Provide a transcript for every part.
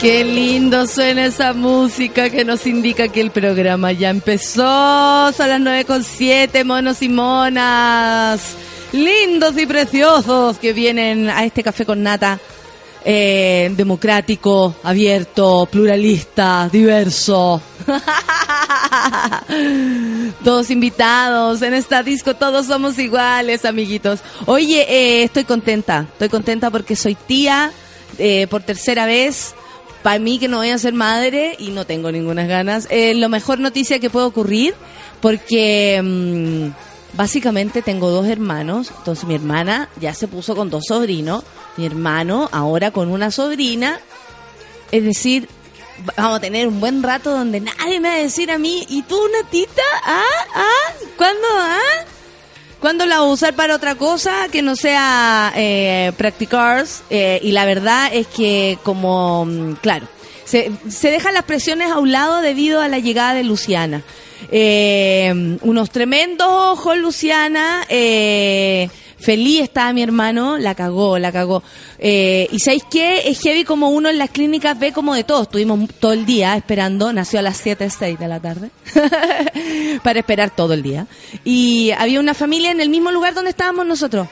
Qué lindo suena esa música que nos indica que el programa ya empezó. Son las 9 con 7, monos y monas. Lindos y preciosos que vienen a este café con nata. eh, democrático, abierto, pluralista, diverso. todos invitados en esta disco, todos somos iguales, amiguitos. Oye, eh, estoy contenta, estoy contenta porque soy tía eh, por tercera vez. Para mí que no voy a ser madre y no tengo ninguna ganas. Es lo mejor noticia que puede ocurrir porque mm, básicamente tengo dos hermanos. Entonces mi hermana ya se puso con dos sobrinos. Mi hermano ahora con una sobrina. Es decir, vamos a tener un buen rato donde nadie me va a decir a mí, ¿y tú, Natita? ¿Ah? ¿Ah? ¿Cuándo? ¿Ah? ¿Cuándo la voy a usar para otra cosa que no sea eh, practicar? Eh, y la verdad es que como, mm, claro, se, se dejan las presiones a un lado debido a la llegada de Luciana. Eh, unos tremendos ojos, Luciana. Eh, feliz estaba mi hermano, la cagó, la cagó. Eh, y ¿sabéis qué? Es heavy como uno en las clínicas ve como de todo. Estuvimos todo el día esperando, nació a las 7, 6 de la tarde, para esperar todo el día. Y había una familia en el mismo lugar donde estábamos nosotros.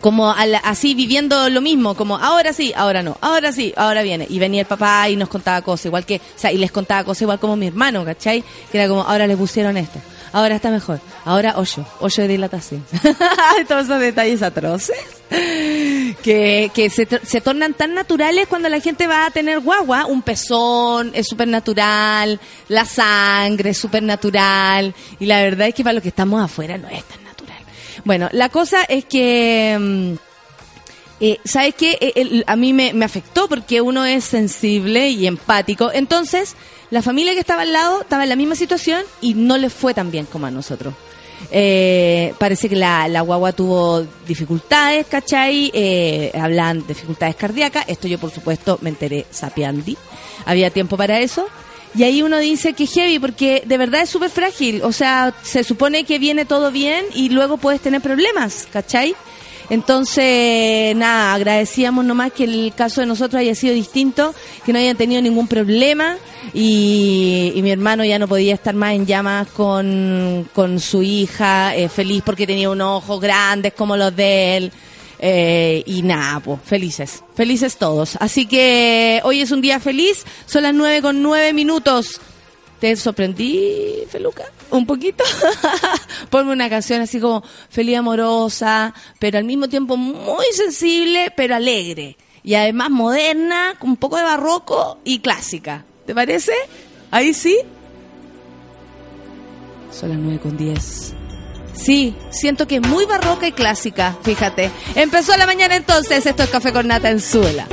Como al- así viviendo lo mismo, como ahora sí, ahora no, ahora sí, ahora viene. Y venía el papá y nos contaba cosas, igual que, o sea, y les contaba cosas igual como mi hermano, ¿cachai? Que era como, ahora le pusieron esto, ahora está mejor, ahora hoyo, hoyo de dilatación. Todos esos detalles atroces que, que se, se tornan tan naturales cuando la gente va a tener guagua. Un pezón es súper natural, la sangre es súper natural. Y la verdad es que para los que estamos afuera no es tan natural. Bueno, la cosa es que... mm, eh, ¿Sabes qué? Eh, el- a mí me, me afectó porque uno es sensible y empático. Entonces, la familia que estaba al lado estaba en la misma situación y no le fue tan bien como a nosotros. Eh, parece que la, la guagua tuvo dificultades, ¿cachai? Eh, hablan de dificultades cardíacas. Esto yo, por supuesto, me enteré sapiandi. Había tiempo para eso. Y ahí uno dice que heavy, porque de verdad es súper frágil. O sea, se supone que viene todo bien y luego puedes tener problemas, ¿cachai? Entonces, nada, agradecíamos nomás que el caso de nosotros haya sido distinto, que no hayan tenido ningún problema y, mi hermano ya no podía estar más en llamas con, con su hija, eh, feliz porque tenía unos ojos grandes como los de él. Eh, y nada, pues, felices, felices todos. Así que hoy es un día feliz, son las nueve con nueve minutos. ¿Te sorprendí, Feluca? ¿Un poquito? Ponme una canción así como feliz amorosa, pero al mismo tiempo muy sensible, pero alegre. Y además moderna, con un poco de barroco y clásica. ¿Te parece? Ahí sí. Son las nueve con diez. Sí, siento que es muy barroca y clásica, fíjate. Empezó la mañana entonces, esto es Café con Nata en Suela.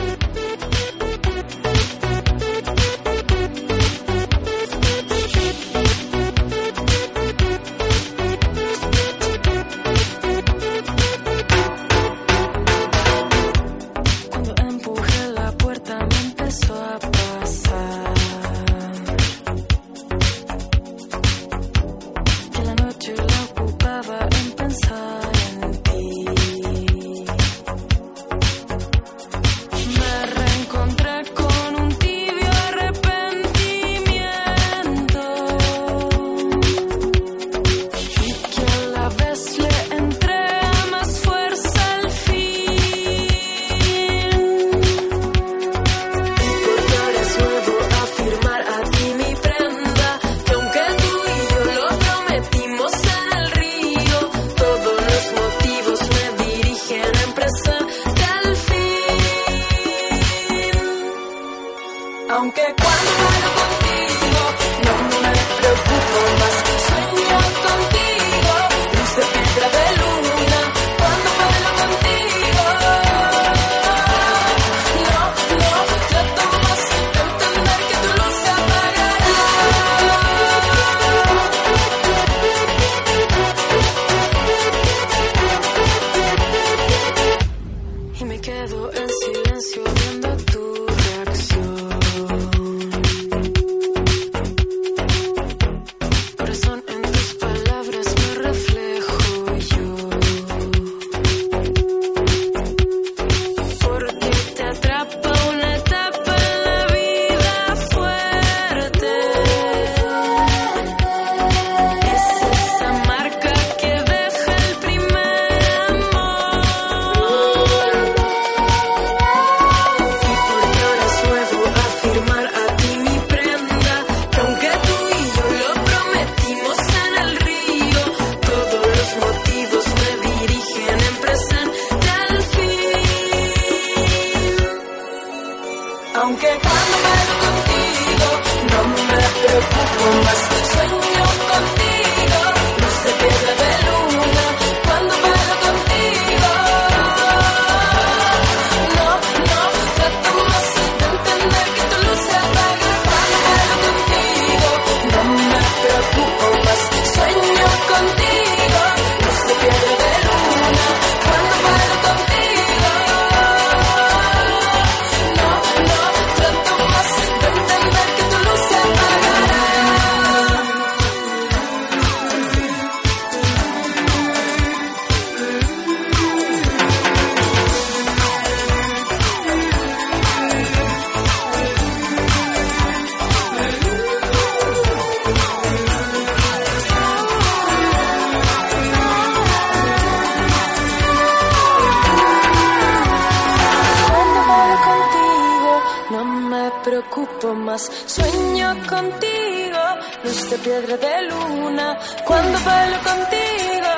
Contigo, luz de piedra de luna, cuando bailo contigo.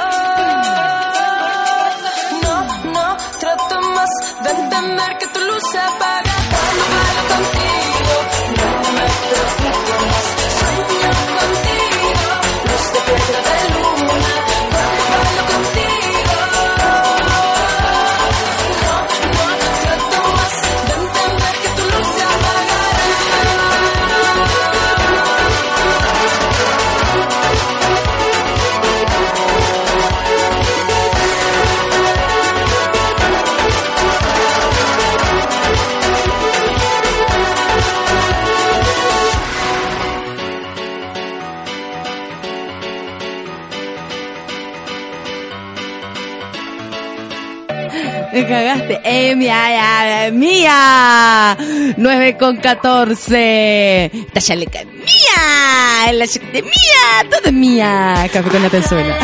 No, no, trato más de entender que tu luz se apaga cuando bailo contigo. No me preocupo más, Me cagaste. Eh, mía, mía. 9 con 14. Esta chaleca es mía. La chaqueta es mía. Todo es mía. Café con la tenzuela.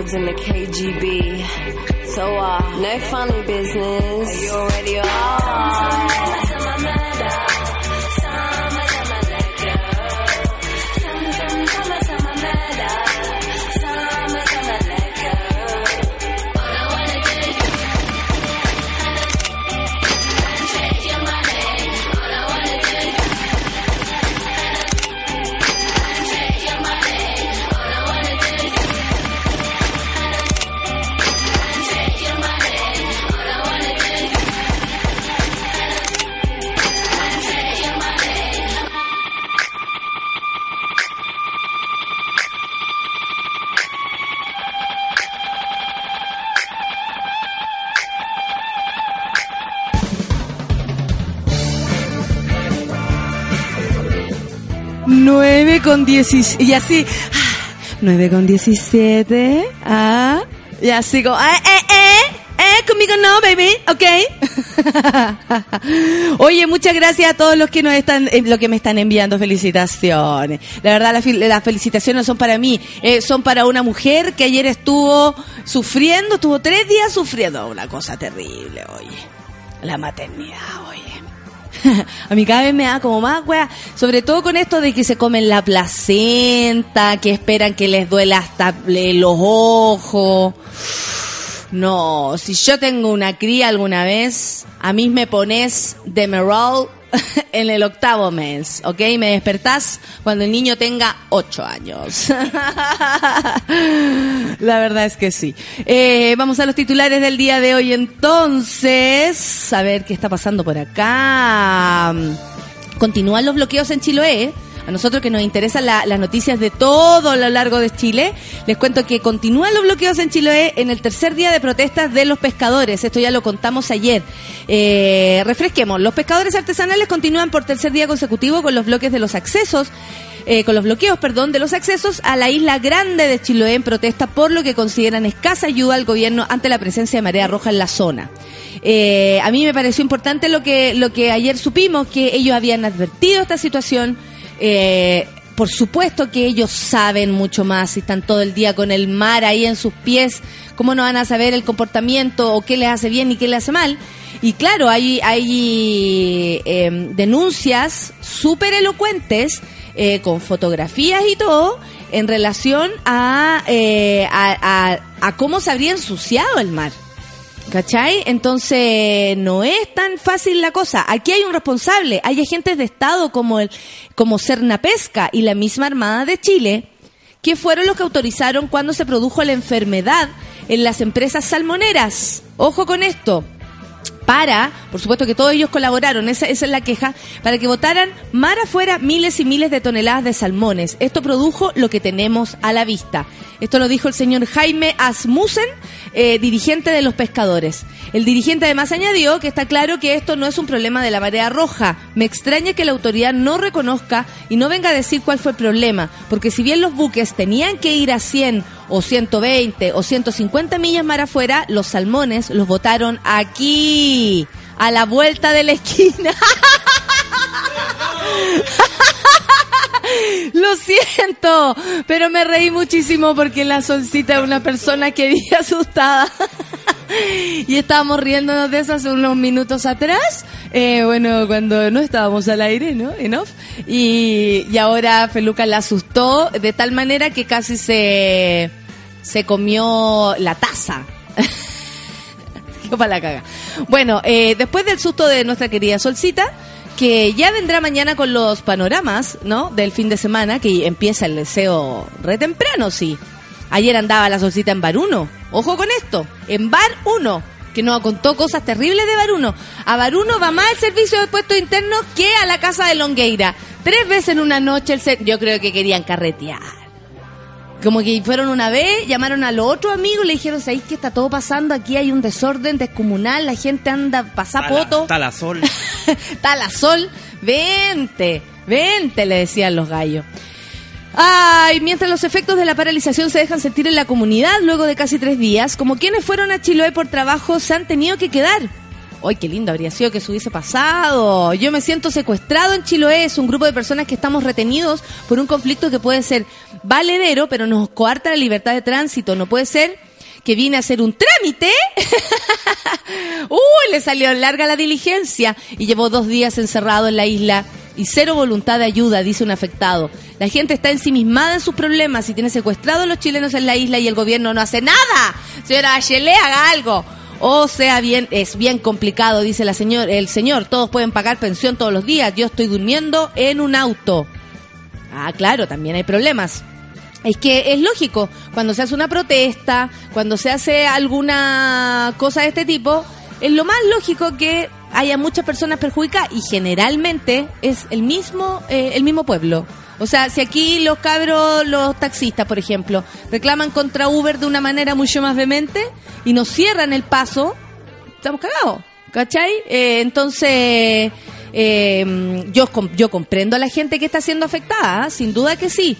Records than the KGB. So, uh, no funny business. You already Nueve 17. Y así. ah, 9 con 17. Ah. Y así como. Eh, eh, eh. Eh, conmigo no, baby. Ok. Oye, muchas gracias a todos los que nos están, eh, lo que me están enviando felicitaciones. La verdad, las felicitaciones no son para mí, eh, son para una mujer que ayer estuvo sufriendo, estuvo tres días sufriendo. Una cosa terrible, oye. La maternidad, oye. A mí cada vez me da como más, wea. Sobre todo con esto de que se comen la placenta, que esperan que les duela hasta los ojos. No, si yo tengo una cría alguna vez, a mí me pones Demerol en el octavo mes, ¿ok? Me despertás cuando el niño tenga ocho años. La verdad es que sí. Eh, vamos a los titulares del día de hoy entonces. A ver qué está pasando por acá. Continúan los bloqueos en Chiloé. A nosotros que nos interesan la- las noticias de todo lo largo de Chile, les cuento que continúan los bloqueos en Chiloé en el tercer día de protestas de los pescadores. Esto ya lo contamos ayer. Eh, refresquemos. Los pescadores artesanales continúan por tercer día consecutivo con los bloques de los accesos eh, con los bloqueos, perdón, de los accesos a la isla grande de Chiloé en protesta por lo que consideran escasa ayuda al gobierno ante la presencia de marea roja en la zona. Eh, a mí me pareció importante lo que, lo que ayer supimos, que ellos habían advertido esta situación. Eh, por supuesto que ellos saben mucho más, si están todo el día con el mar ahí en sus pies, ¿cómo no van a saber el comportamiento o qué les hace bien y qué les hace mal? Y claro, hay, hay eh, denuncias súper elocuentes eh, con fotografías y todo en relación a, eh, a, a- a cómo se habría ensuciado el mar. ¿Cachai? Entonces no es tan fácil la cosa. Aquí hay un responsable, hay agentes de Estado como el, como Cernapesca y la misma Armada de Chile, que fueron los que autorizaron cuando se produjo la enfermedad en las empresas salmoneras. Ojo con esto para, por supuesto que todos ellos colaboraron, esa, es la queja, para que votaran mar afuera miles y miles de toneladas de salmones. Esto produjo lo que tenemos a la vista. Esto lo dijo el señor Jaime Asmussen, eh, dirigente de los pescadores. El dirigente además añadió que está claro que esto no es un problema de la marea roja. Me extraña que la autoridad no reconozca y no venga a decir cuál fue el problema, porque si bien los buques tenían que ir a 100 o 120 o 150 millas mar afuera, los salmones los botaron aquí, a la vuelta de la esquina. Lo siento, pero me reí muchísimo porque la solcita es una persona que vive asustada. Y estábamos riéndonos de eso hace unos minutos atrás. Eh, bueno, cuando no estábamos al aire, ¿no? En. Y, y ahora Feluca la asustó de tal manera que casi se, se comió la taza. Para la caga. Bueno, eh, después del susto de nuestra querida Solcita, que ya vendrá mañana con los panoramas, ¿no? Del fin de semana, que empieza el deseo re temprano, sí. Ayer andaba la Solcita en Bar 1. Ojo con esto, en Bar 1, que nos contó cosas terribles de Bar 1. A Bar 1 va más el servicio de puestos internos que a la casa de Longueira. Tres veces en una noche, el ser- yo creo que querían carretear. Como que fueron una vez, llamaron a los otros amigos, le dijeron, ¿sabéis que está todo pasando? Aquí hay un desorden descomunal, la gente anda pasapoto, Talasol. talasol, vente, vente, le decían los gallos. Ay, mientras los efectos de la paralización se dejan sentir en la comunidad luego de casi tres días, como quienes fueron a Chiloé por trabajo se han tenido que quedar. ¡Ay, qué lindo habría sido que eso hubiese pasado! Yo me siento secuestrado en Chiloé. Es un grupo de personas que estamos retenidos por un conflicto que puede ser valedero, pero nos coarta la libertad de tránsito. No puede ser que viene a hacer un trámite. ¡Uy! Le salió larga la diligencia y llevó dos días encerrado en la isla. Y cero voluntad de ayuda, dice un afectado. La gente está ensimismada en sus problemas y tiene secuestrados a los chilenos en la isla y el gobierno no hace nada. Señora Bachelet, haga algo. O sea, bien, es bien complicado, dice la señor, el señor. Todos pueden pagar pensión todos los días. Yo estoy durmiendo en un auto. Ah, claro, también hay problemas. Es que es lógico, cuando se hace una protesta, cuando se hace alguna cosa de este tipo, es lo más lógico que haya muchas personas perjudicadas y generalmente es el mismo, eh, el mismo pueblo. O sea, si aquí los cabros, los taxistas, por ejemplo, reclaman contra Uber de una manera mucho más vehemente y nos cierran el paso, estamos cagados, ¿cachai? Eh, entonces, eh, yo, yo comprendo a la gente que está siendo afectada, ¿ah? sin duda que sí.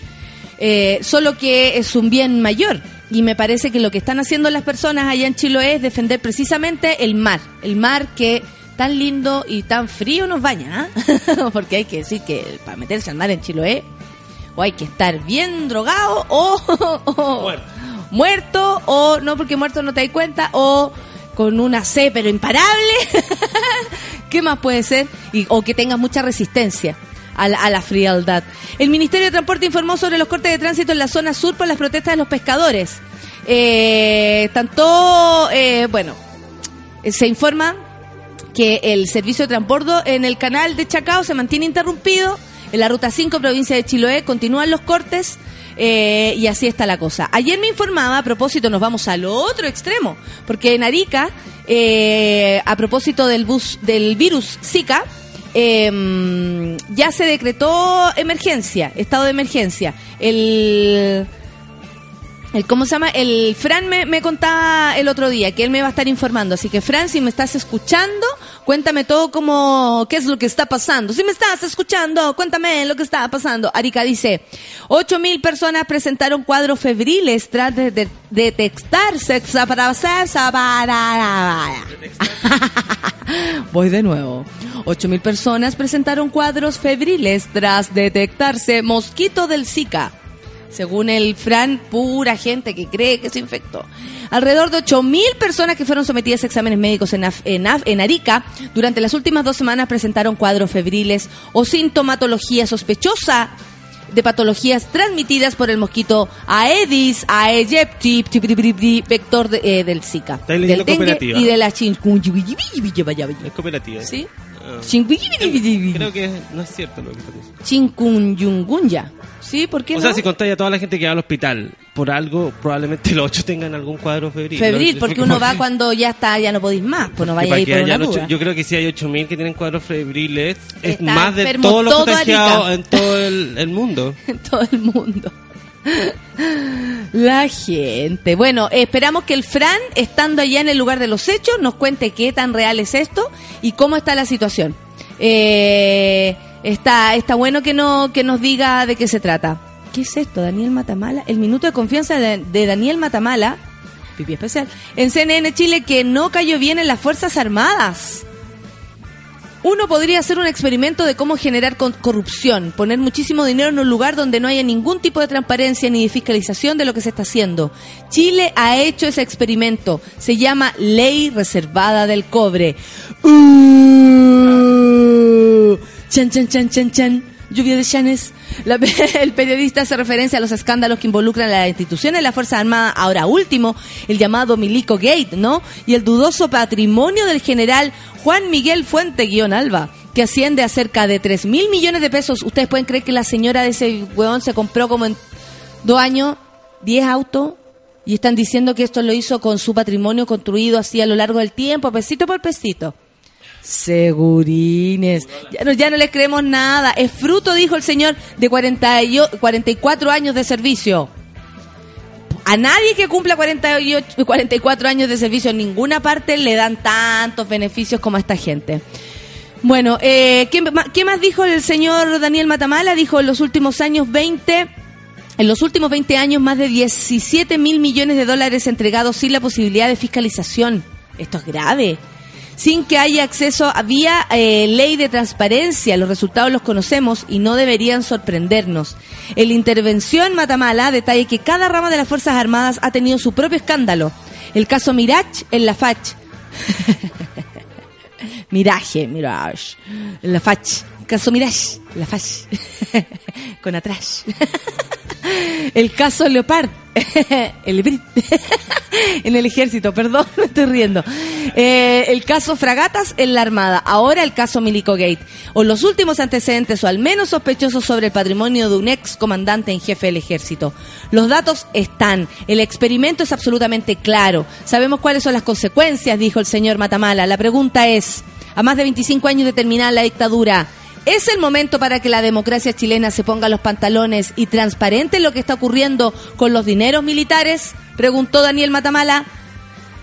Eh, solo que es un bien mayor. Y me parece que lo que están haciendo las personas allá en Chiloé es defender precisamente el mar. El mar que tan lindo y tan frío nos baña. ¿ah? Porque hay que decir que para meterse al mar en Chiloé o hay que estar bien drogado o, o Muerto. muerto o no porque muerto no te das cuenta o con una C pero imparable. ¿Qué más puede ser? Y, o que tengas mucha resistencia a la, a la frialdad. El Ministerio de Transporte informó sobre los cortes de tránsito en la zona sur por las protestas de los pescadores. Eh, tanto, eh, bueno, eh, se informa que el servicio de transbordo en el canal de Chacao se mantiene interrumpido. En la ruta 5, provincia de Chiloé, continúan los cortes. eh, y así está la cosa. Ayer me informaba, a propósito, nos vamos al otro extremo, porque en Arica, eh, a propósito del, bus, del virus Zika, eh, ya se decretó emergencia, estado de emergencia. El, el, ¿Cómo se llama? El Fran me, me contaba el otro día que él me va a estar informando. Así que, Fran, si me estás escuchando, cuéntame todo como qué es lo que está pasando. Si me estás escuchando, cuéntame lo que está pasando. Arica dice, ocho mil personas presentaron cuadros febriles tras de, de- detectarse Voy de nuevo. 8.000 personas presentaron cuadros febriles tras detectarse mosquito del Zika. Según el Fran, pura gente que cree que se infectó. Alrededor de 8.000 personas que fueron sometidas a exámenes médicos en, Af- en, Af- en Arica durante las últimas dos semanas presentaron cuadros febriles o sintomatología sospechosa de patologías transmitidas por el mosquito Aedes aegypti, vector de- eh, del Zika, del dengue y de la. Es cooperativa. ¿Sí? Chikungunya. Creo que no es cierto lo que está diciendo. Chikungunya. ¿Sí? ¿Por qué O no? sea, si contáis a toda la gente que va al hospital por algo, probablemente los ocho tengan algún cuadro febril. Febril, ¿no? porque uno va cuando ya está, ya no podéis más, pues no vaya a ir por una ocho- yo creo que si hay 8000 que tienen cuadros febriles, es Está más de todos los todo contagiados en todo el, el mundo. en todo el mundo. La gente. Bueno, esperamos que el Fran, estando allá en el lugar de los hechos, nos cuente qué tan real es esto y cómo está la situación. Eh, está, está bueno que, no, que nos diga de qué se trata. ¿Qué es esto, Daniel Matamala? El minuto de confianza de, Daniel Matamala, pipí especial, en CNN Chile que no cayó bien en las Fuerzas Armadas. Uno podría hacer un experimento de cómo generar corrupción, poner muchísimo dinero en un lugar donde no haya ningún tipo de transparencia ni de fiscalización de lo que se está haciendo. Chile ha hecho ese experimento. Se llama Ley Reservada del Cobre. Uh, chan, chan, chan, chan, chan. Lluvia de chanes. El periodista hace referencia a los escándalos que involucran a las instituciones la Fuerza Armada. Ahora último, el llamado Milico Gate, ¿no? Y el dudoso patrimonio del general Juan Miguel Fuente guion Alba, que asciende a cerca de 3 mil millones de pesos. ¿Ustedes pueden creer que la señora de ese weón se compró como en dos años 10 autos? Y están diciendo que esto lo hizo con su patrimonio construido así a lo largo del tiempo, pesito por pesito. Segurines. Ya no, ya no les creemos nada. Es fruto, dijo el señor, de 40 y o- 44 años de servicio. A nadie que cumpla 48, 44 años de servicio en ninguna parte le dan tantos beneficios como a esta gente. Bueno, eh, ¿qué, qué más dijo el señor Daniel Matamala? Dijo en los últimos años 20, en los últimos 20 años más de 17 mil millones de dólares entregados sin la posibilidad de fiscalización. Esto es grave. Sin que haya acceso a vía eh, ley de transparencia. Los resultados los conocemos y no deberían sorprendernos. El intervención Matamala detalla que cada rama de las Fuerzas Armadas ha tenido su propio escándalo. El caso Mirage en la FACH. Mirage, Mirage. La FACH. Caso Mirage, la FACH. Con atrás. El caso Leopard. El Brit. en el ejército, perdón, me estoy riendo. Eh, el caso Fragatas en la Armada. Ahora el caso Milico Gate. O los últimos antecedentes, o al menos sospechosos sobre el patrimonio de un ex comandante en jefe del ejército. Los datos están. El experimento es absolutamente claro. Sabemos cuáles son las consecuencias, dijo el señor Matamala. La pregunta es, a más de 25 años de terminar la dictadura, ¿Es el momento para que la democracia chilena se ponga los pantalones y transparente lo que está ocurriendo con los dineros militares? Preguntó Daniel Matamala.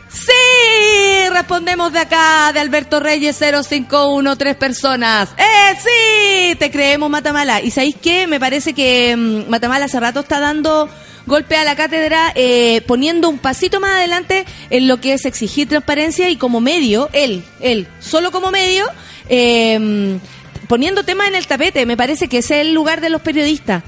Sí, respondemos de acá, de Alberto Reyes 0513 personas. ¡Eh, sí! Te creemos, Matamala. ¿Y sabéis qué? Me parece que mm, Matamala hace rato está dando golpe a la cátedra, eh, poniendo un pasito más adelante en lo que es exigir transparencia y como medio, él, él, solo como medio, eh, poniendo temas en el tapete. Me parece que ese es el lugar de los periodistas.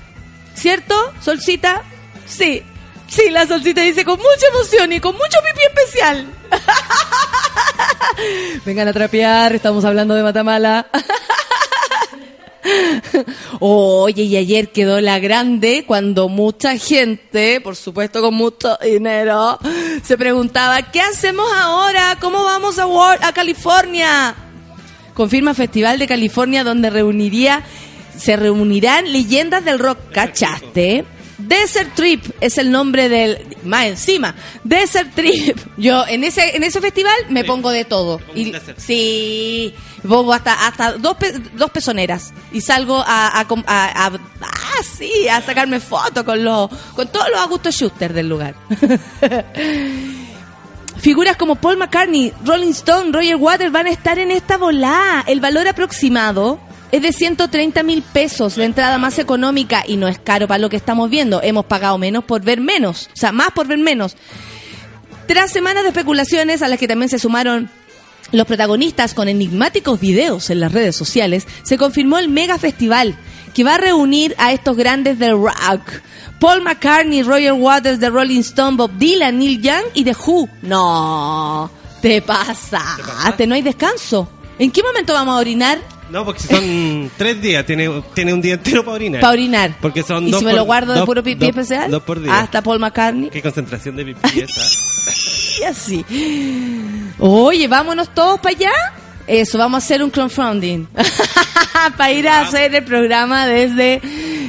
¿Cierto, Solcita? Sí. Sí, la Solcita dice con mucha emoción y con mucho pipí especial. Vengan a trapear, estamos hablando de Matamala. Oye, y ayer quedó la grande cuando mucha gente, por supuesto con mucho dinero, se preguntaba, ¿qué hacemos ahora? ¿Cómo vamos a, a California? Confirma Festival de California donde reuniría, se reunirán leyendas del rock, ¿cachaste? Desert Trip es el nombre del más encima Desert Trip yo en ese en ese festival me Sí. pongo de todo y sí pongo hasta hasta dos pe- dos pezoneras y salgo a a- a- ah, sí, a sacarme fotos con los con todos los Augusto Schuster del lugar Figuras como Paul McCartney, Rolling Stone, Roger Waters van a estar en esta volá. El valor aproximado es de 130 mil pesos, la entrada más económica y no es caro para lo que estamos viendo. Hemos pagado menos por ver menos, o sea, más por ver menos. Tras semanas de especulaciones a las que también se sumaron los protagonistas con enigmáticos videos en las redes sociales, se confirmó el mega festival que va a reunir a estos grandes del rock. Paul McCartney, Roger Waters de Rolling Stone, Bob Dylan, Neil Young y The Who. No, te pasaste, no hay descanso. ¿En qué momento vamos a orinar? No, porque son tres días, tiene, tiene un día entero para orinar. Para orinar. Porque son ¿Y dos si me por- lo guardo de puro pipí dos- especial? Dos por día. Hasta Paul McCartney. Qué concentración de pipí esa. Y así. Oye, vámonos todos para allá. Eso, vamos a hacer un crowdfunding. para ir a hacer el programa desde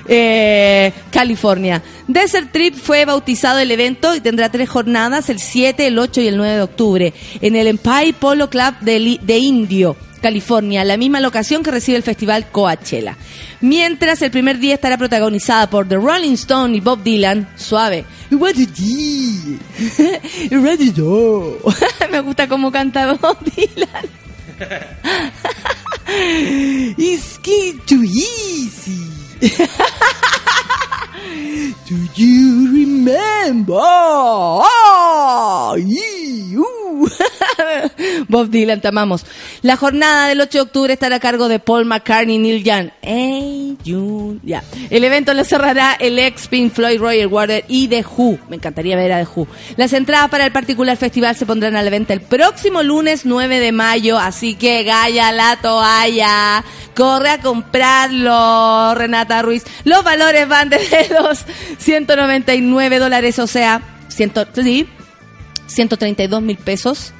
eh, California. Desert Trip fue bautizado el evento y tendrá tres jornadas, el 7, el 8 y el 9 de octubre, en el Empire Polo Club de, de Indio. California, la misma locación que recibe el festival Coachella. Mientras el primer día estará protagonizada por The Rolling Stone y Bob Dylan, suave. Me gusta cómo canta Bob Dylan. Esquinto Easy! Do you remember? Oh. Bob Dylan, te amamos. La jornada del 8 de octubre estará a cargo de Paul McCartney y Neil Young. Hey, you. El evento lo cerrará el ex Pink Floyd, Roger Waters y The Who. Me encantaría ver a The Who. Las entradas para el particular festival se pondrán a la venta el próximo lunes 9 de mayo, así que gaya la toalla. Corre a comprarlo, Renata Ruiz. Los valores van desde los 199 dólares, o sea, 100, sí, 132 mil pesos.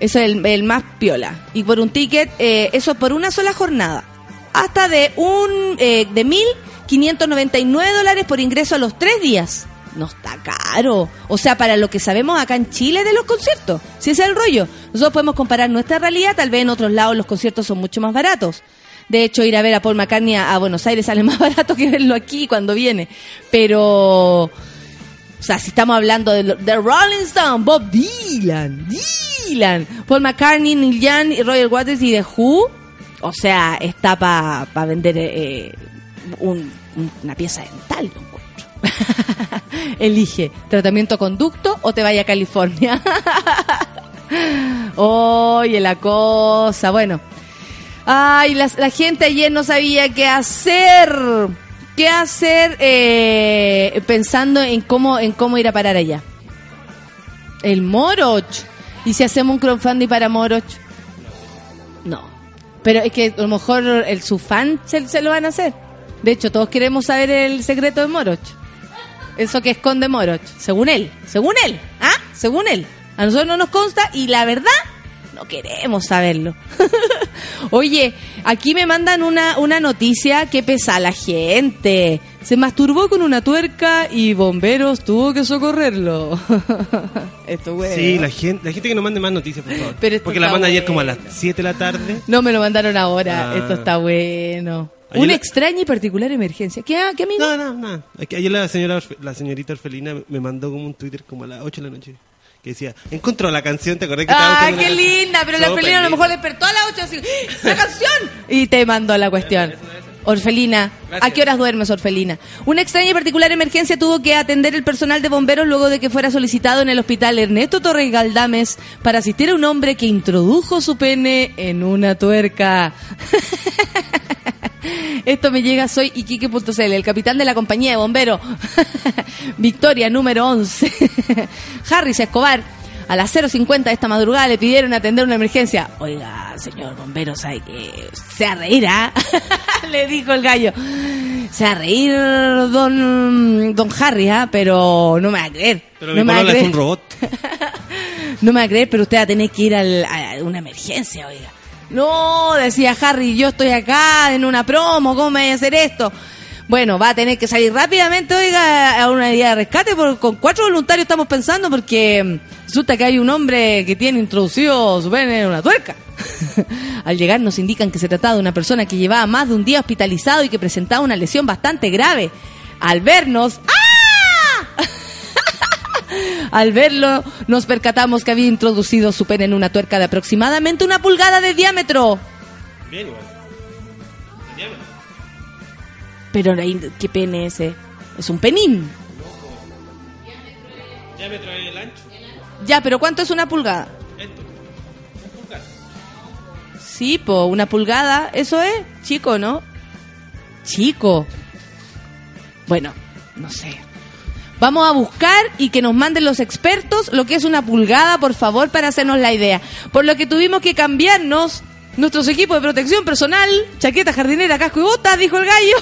Eso es el, el más piola. Y por un ticket, eh, eso por una sola jornada. Hasta de un eh, de 1.599 dólares por ingreso a los tres días. No está caro. O sea, para lo que sabemos acá en Chile de los conciertos. Si ese es el rollo. Nosotros podemos comparar nuestra realidad. Tal vez en otros lados los conciertos son mucho más baratos. De hecho, ir a ver a Paul McCartney a, Buenos Aires sale más barato que verlo aquí cuando viene. Pero... O sea, si estamos hablando de, lo- de Rolling Stone, Bob Dylan, Dylan, Paul McCartney, Neil Young, Roger Waters y The Who, o sea, está para vender eh, un- un- una pieza dental, yo encuentro. Elige, tratamiento conducto o te vaya a California. Oye, la cosa, bueno. Ay, la, gente ayer no sabía qué hacer. ¿Qué hacer eh, pensando en cómo, en cómo ir a parar allá? El Moroch. ¿Y si hacemos un crowdfunding para Moroch? No. Pero es que a lo mejor el su fan se, se lo van a hacer. De hecho, todos queremos saber el secreto de Moroch. Eso que esconde Moroch. Según él. Según él. ¿Ah? Según él. A nosotros no nos consta y la verdad no queremos saberlo. Oye, aquí me mandan una, una noticia que pesa la gente. Se masturbó con una tuerca y bomberos tuvo que socorrerlo. Esto bueno. Sí, la gente, la gente que nos mande más noticias, por favor. Pero Porque la manda ayer como a las bueno. 7 de la tarde. No me lo mandaron ahora. Ah. Esto está bueno. Ayer Una la- extraña y particular emergencia. ¿Qué, qué amigo? No, no, no. Ayer la señora, la señorita Orfelina me mandó como un Twitter como a las 8 de la noche. Que decía, encontró la canción, ¿te acordás que estaba ¡Ah, qué una canción?" linda! Pero la Orfelina a lo mejor despertó a las 8 así, ¡Ah, ¡la canción! Y te mandó la cuestión. Orfelina, ¿a qué horas duermes, Orfelina? Una extraña y particular emergencia tuvo que atender el personal de bomberos luego de que fuera solicitado en el hospital Ernesto Torres Galdames para asistir a un hombre que introdujo su pene en una tuerca. Esto me llega, soy Iquique.cl, el capitán de la compañía de bomberos. Victoria número 11. Harris Escobar. A las 0.50 de esta madrugada le pidieron atender una emergencia. Oiga, señor bombero, ¿sabe que se va a reír, ah? le dijo el gallo. Se va a reír don, don Harry, ¿ah? Pero no me va a creer. Pero no mi me va a polola es creer. un robot. No me va a creer, pero usted va a tener que ir al- a una emergencia, oiga. No, decía Harry, yo estoy acá en una promo, ¿cómo me voy a hacer esto? Bueno, va a tener que salir rápidamente, oiga, a una idea de rescate, porque con cuatro voluntarios estamos pensando, porque resulta que hay un hombre que tiene introducido su pene en una tuerca. Al llegar nos indican que se trataba de una persona que llevaba más de un día hospitalizado y que presentaba una lesión bastante grave. Al vernos, ¡ah! Al verlo, nos percatamos que había introducido su pene en una tuerca de aproximadamente una pulgada de diámetro. Bien igual. Diámetro. Pero ¿qué pene es ese? Es un penín. Diámetro es el ancho. Ya, pero ¿cuánto es una pulgada? Esto. Un pulgar. Sí, po, una pulgada, eso es chico, ¿no? Chico. Bueno, no sé. Vamos a buscar y que nos manden los expertos lo que es una pulgada, por favor, para hacernos la idea. Por lo que tuvimos que cambiarnos nuestros equipos de protección personal, chaqueta jardinera, casco y botas, dijo el gallo,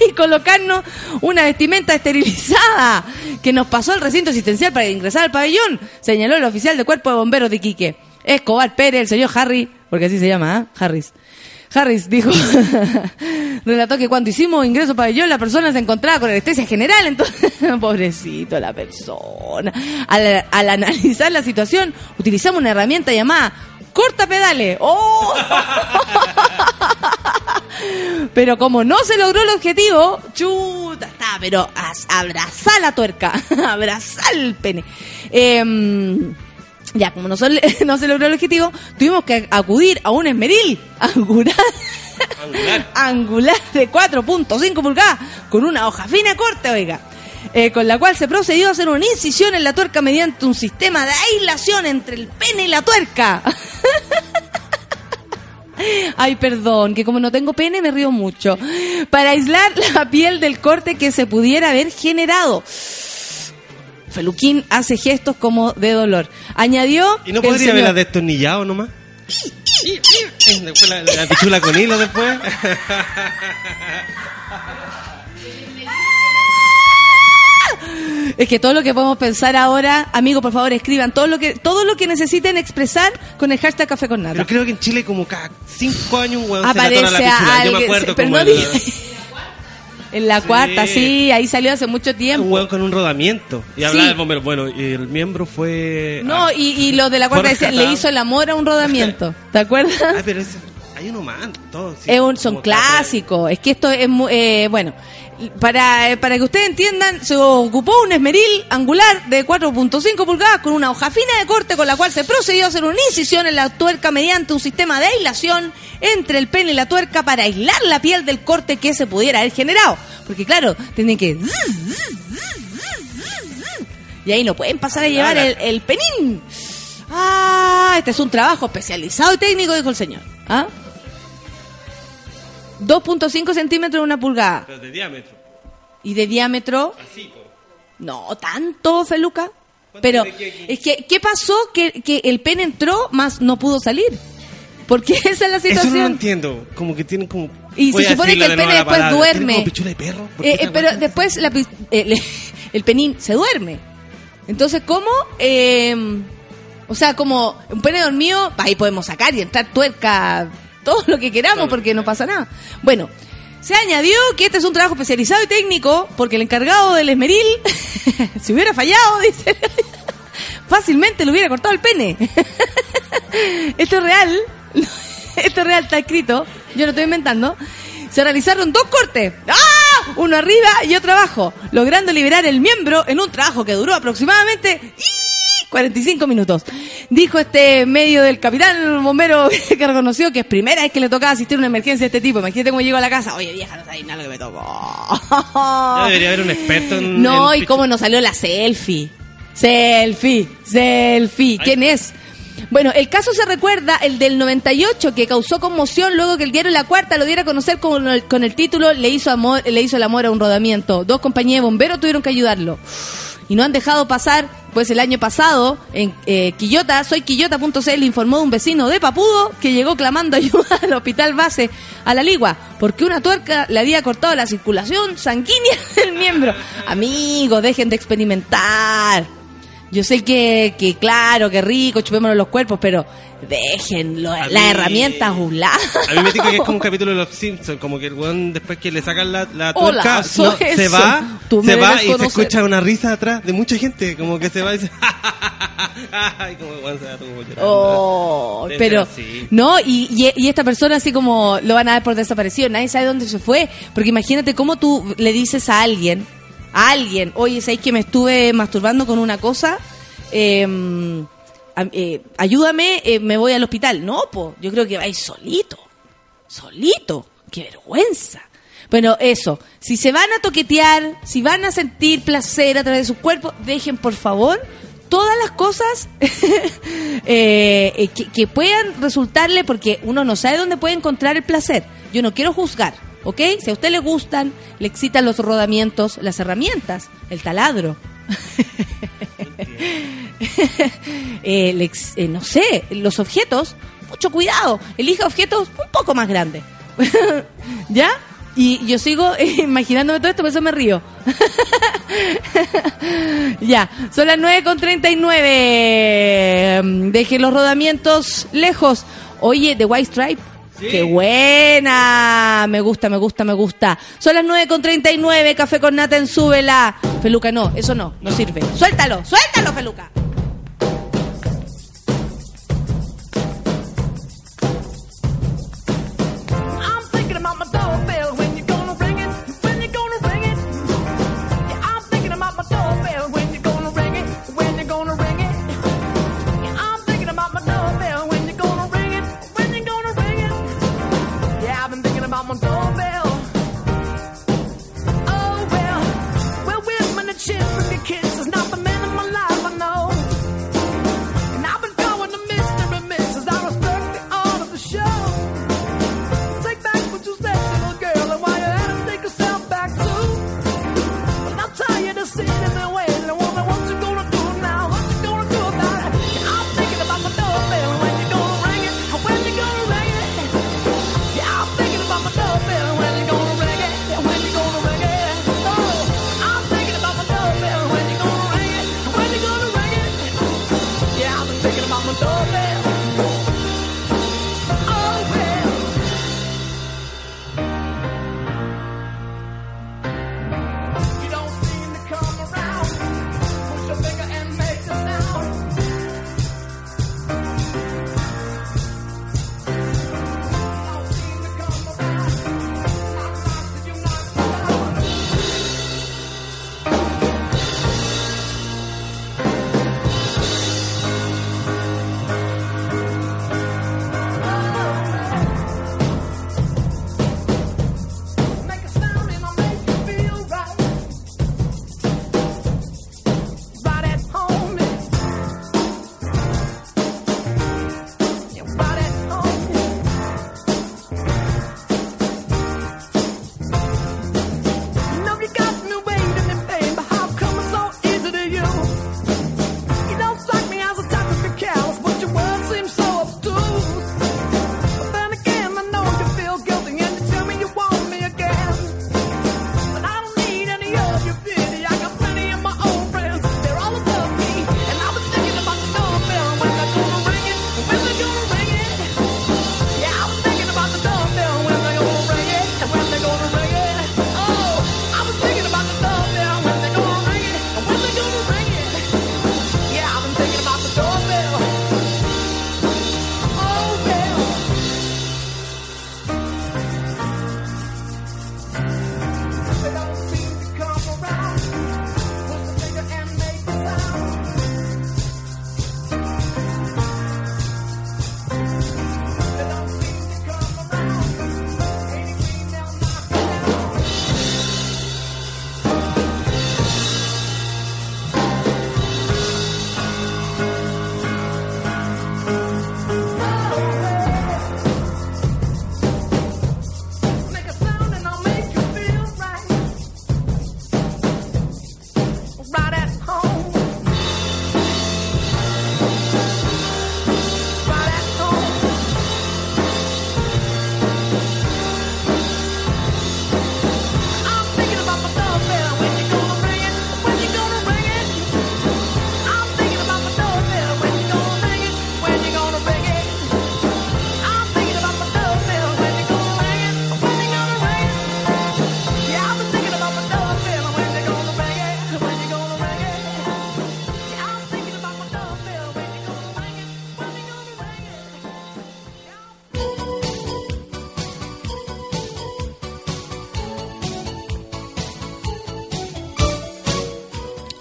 y colocarnos una vestimenta esterilizada que nos pasó al recinto asistencial para ingresar al pabellón, señaló el oficial de cuerpo de bomberos de Iquique. Escobar Pérez, el señor Harry, porque así se llama, ¿ah? Harris. Harris dijo, relató que cuando hicimos ingreso pabellón la persona se encontraba con anestesia general, entonces, pobrecito la persona. Al, al analizar la situación, utilizamos una herramienta llamada corta pedales. ¡Oh! Pero como no se logró el objetivo, chuta, está, pero abrazá la tuerca, abrazá el pene. Em, ya, como no, sol- no se logró el objetivo, tuvimos que acudir a un esmeril angular, Angular. angular de 4.5 pulgadas con una hoja fina corte, oiga. eh, con la cual se procedió a hacer una incisión en la tuerca mediante un sistema de aislación entre el pene y la tuerca. Ay, perdón, que como no tengo pene me río mucho. Para aislar la piel del corte que se pudiera haber generado. Feluquín hace gestos como de dolor. Añadió. ¿Y no podría haberla destornillado nomás? Después la, la pichula con hilo después. Es que todo lo que podemos pensar ahora, amigos, por favor, escriban todo lo que todo lo que necesiten expresar con el hashtag café con nada. Pero creo que en Chile como cada cinco años un se le Aparece la pichula. Yo me acuerdo pero como no el- En la Sí. cuarta, sí, ahí salió hace mucho un tiempo. weón con un rodamiento. Y hablaba Sí. del bombero. Bueno, y el miembro fue... No, ah, y, y lo de la cuarta dice, le hizo el amor a un rodamiento. ¿Te acuerdas? ah, pero ese- hay uno más. Todo, sí, Es un- son clásicos. Es que esto es eh, bueno. Para, eh, para que ustedes entiendan, se ocupó un esmeril angular de 4.5 pulgadas con una hoja fina de corte con la cual se procedió a hacer una incisión en la tuerca mediante un sistema de aislación entre el pene y la tuerca para aislar la piel del corte que se pudiera haber generado. Porque claro, tienen que... Y ahí no pueden pasar a llevar el, el penín. Ah, este es un trabajo especializado y técnico, dijo el señor. ¿Ah? 2.5 centímetros de una pulgada. Pero de diámetro. Y de diámetro, Así, po. no tanto, Feluca. ¿Cuánto Pero es que, ¿qué pasó? Que, que el pene entró, más no pudo salir. Porque esa es la Eso no lo situación. entiendo. Como que tienen como... Y se supone que el de pene después duerme. ¿Tienen como pichula de perro? ¿Por qué Eh, eh, pero después la el, el penín se duerme. Entonces, ¿cómo? Eh, o sea, como un pene dormido, ahí podemos sacar y entrar tuerca, todo lo que queramos, porque que no pasa nada. Bueno, se añadió que este es un trabajo especializado y técnico, porque el encargado del esmeril, si hubiera fallado, dice, fácilmente le hubiera cortado el pene. Esto es real. Esto es real, está escrito. Yo lo estoy inventando. Se realizaron dos cortes. ¡Ah! Uno arriba y otro abajo, logrando liberar el miembro en un trabajo que duró aproximadamente. 45 minutos. Dijo este medio del capitán bombero que reconoció que es primera vez que le tocaba asistir a una emergencia de este tipo. Imagínate cómo llegó a la casa. Oye, vieja, no sabes nada lo que me tocó. Ya debería haber un experto en... No, en y cómo nos salió la selfie. Selfie, selfie. ¿Quién es? Bueno, el caso se recuerda, el del 98, que causó conmoción luego que el diario La Cuarta lo diera a conocer con el, con el título Le hizo, amor, Le hizo el amor a un rodamiento. Dos compañías de bomberos tuvieron que ayudarlo. Y no han dejado pasar Después, el año pasado, en eh, Quillota, soy Quillota.cl, informó un vecino de Papudo que llegó clamando ayuda al hospital base a la Ligua porque una tuerca le había cortado la circulación sanguínea del miembro. Amigos, dejen de experimentar. Yo sé que, que claro, que rico, chupémonos los cuerpos, pero dejen las mí- herramientas a un lado. A mí me dice que es como un capítulo de los Simpsons, como que el weón después que le sacan la, la soy no, se va, se va y se conocer. escucha una risa atrás de mucha gente, como que se va y dice, y como el weón se va como llorando. Oh, pero no y, y, y esta persona así como lo van a dar por desaparecido nadie sabe dónde se fue porque imagínate cómo tú le dices a alguien alguien. Oye sabes que me estuve masturbando con una cosa a- eh, ayúdame eh, me voy al hospital. No po yo creo que vais solito solito. Qué vergüenza. Bueno, eso, si se van a toquetear, si van a sentir placer a través de su cuerpo, dejen por favor todas las cosas eh, eh, que, que puedan resultarle, porque uno no sabe dónde puede encontrar el placer. Yo no quiero juzgar, ¿ok? Si a usted le gustan, le excitan los rodamientos, las herramientas, el taladro. Eh, eh, no sé, los objetos, mucho cuidado, elija objetos un poco más grandes. ¿Ya? Y yo sigo imaginándome todo esto, por eso me río. ya, son las 9.39. Deje los rodamientos lejos. Oye, The White Stripe. ¡Qué buena! Me gusta, me gusta, me gusta. Son las 9.39, café con nata en súbela. Feluca, no, eso no, no sirve. Suéltalo, suéltalo, Feluca.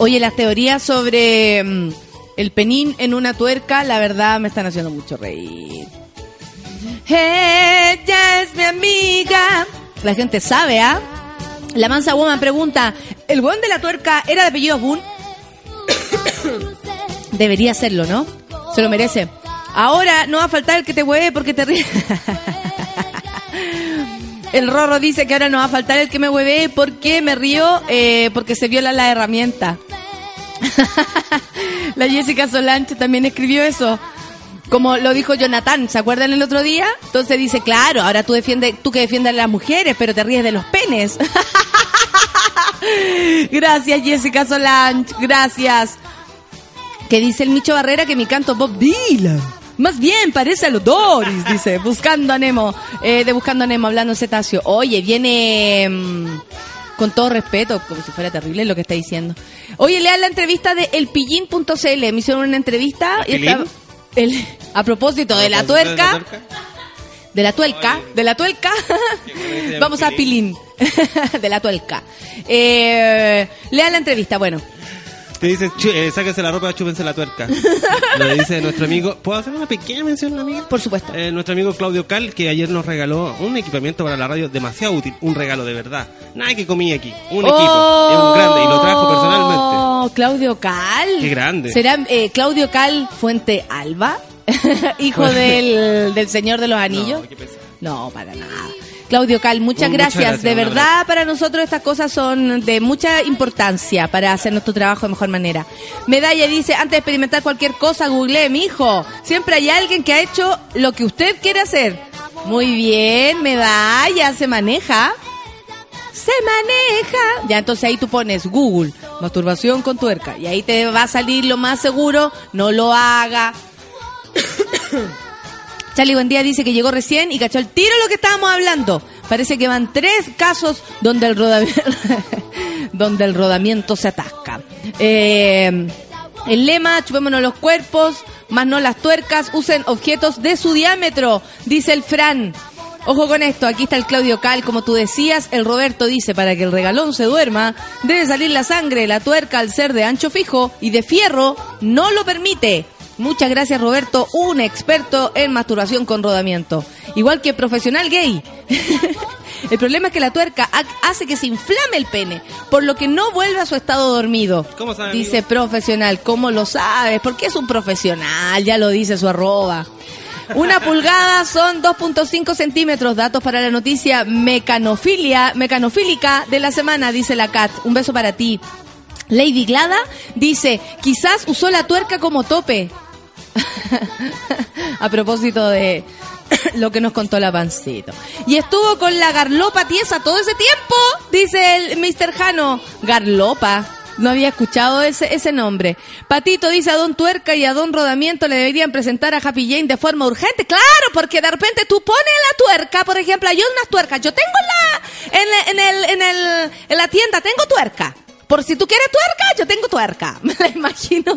Oye, las teorías sobre mm, el penín en una tuerca, la verdad me están haciendo mucho reír. Ella es mi amiga. La gente sabe, ¿ah? La mansa woman pregunta, ¿el buen de la tuerca era de apellido Boone? Debería serlo, ¿no? Se lo merece. Ahora no va a faltar el que te hueve porque te ríes. El Rorro dice que ahora no va a faltar el que me hueve porque me río eh, porque se viola la herramienta. la Jessica Solange también escribió eso. Como lo dijo Jonathan, ¿se acuerdan el otro día? Entonces dice, claro, ahora tú defiendes, tú que defiendes a las mujeres, pero te ríes de los penes. gracias, Jessica Solange, gracias. Que dice el Micho Barrera que mi canto Bob Dylan. Más bien, parece a los Doris, dice, buscando a Nemo, eh, de buscando a Nemo, hablando cetáceo. Oye, viene mm, con todo respeto, como si fuera terrible lo que está diciendo. Oye, lean la entrevista de elpillín.cl, me hicieron una entrevista y estaba- el- a propósito de la tuerca, de la tuerca, de la tuerca, llama vamos a Pilín, de la tuerca. Eh, lean la entrevista, bueno. Te dice, "Chu- eh, sáquense la ropa, chúpense la tuerca. Lo dice nuestro amigo. ¿Puedo hacer una pequeña mención, amigo? Por supuesto. Eh, nuestro amigo Claudio Cal, que ayer nos regaló un equipamiento para la radio demasiado útil. Un regalo de verdad. Nada que comí aquí. Un equipo. Es un grande y lo trajo personalmente. Oh, Claudio Cal. Qué grande. ¿Será eh, Claudio Cal Fuente Alba? Hijo del, del Señor de los Anillos. No, para nada. Claudio Cal, muchas Muchas gracias. gracias, De verdad, para nosotros estas cosas son de mucha importancia para hacer nuestro trabajo de mejor manera. Medalla dice, antes de experimentar cualquier cosa, googleé, mi hijo. Siempre hay alguien que ha hecho lo que usted quiere hacer. Muy bien, Medalla, se maneja. Se maneja. Ya, entonces ahí tú pones Google, masturbación con tuerca. Y ahí te va a salir lo más seguro. No lo haga. Charlie Buen Día dice que llegó recién y cachó el tiro lo que estábamos hablando. Parece que van tres casos donde el rodamiento, donde el rodamiento se atasca. Eh, el lema, chupémonos los cuerpos, más no las tuercas, usen objetos de su diámetro, dice el Fran. Ojo con esto, aquí está el Claudio Cal, como tú decías, el Roberto dice, para que el regalón se duerma, debe salir la sangre, la tuerca al ser de ancho fijo y de fierro no lo permite. Muchas gracias Roberto, un experto en masturbación con rodamiento. Igual que profesional gay. el problema es que la tuerca ha- hace que se inflame el pene, por lo que no vuelve a su estado dormido. ¿Cómo sabe, Dice amigo? profesional, ¿cómo lo sabes? Porque es un profesional, ya lo dice su arroba. Una pulgada son 2.5 centímetros. Datos para la noticia mecanofilia, mecanofílica de la semana, dice la Cat. Un beso para ti. Lady Glada dice, quizás usó la tuerca como tope. A propósito de lo que nos contó la pancito. Y estuvo con la garlopa tiesa todo ese tiempo, dice el Mr. Jano. Garlopa. No había escuchado ese, ese nombre. Patito dice a Don Tuerca y a Don Rodamiento le deberían presentar a Happy Jane de forma urgente. Claro, porque de repente tú pones la tuerca, por ejemplo, yo unas tuercas. Yo tengo la, en, la- en el, en el, en la tienda, tengo tuerca. Por si tú quieres tuerca, yo tengo tuerca. Me la imagino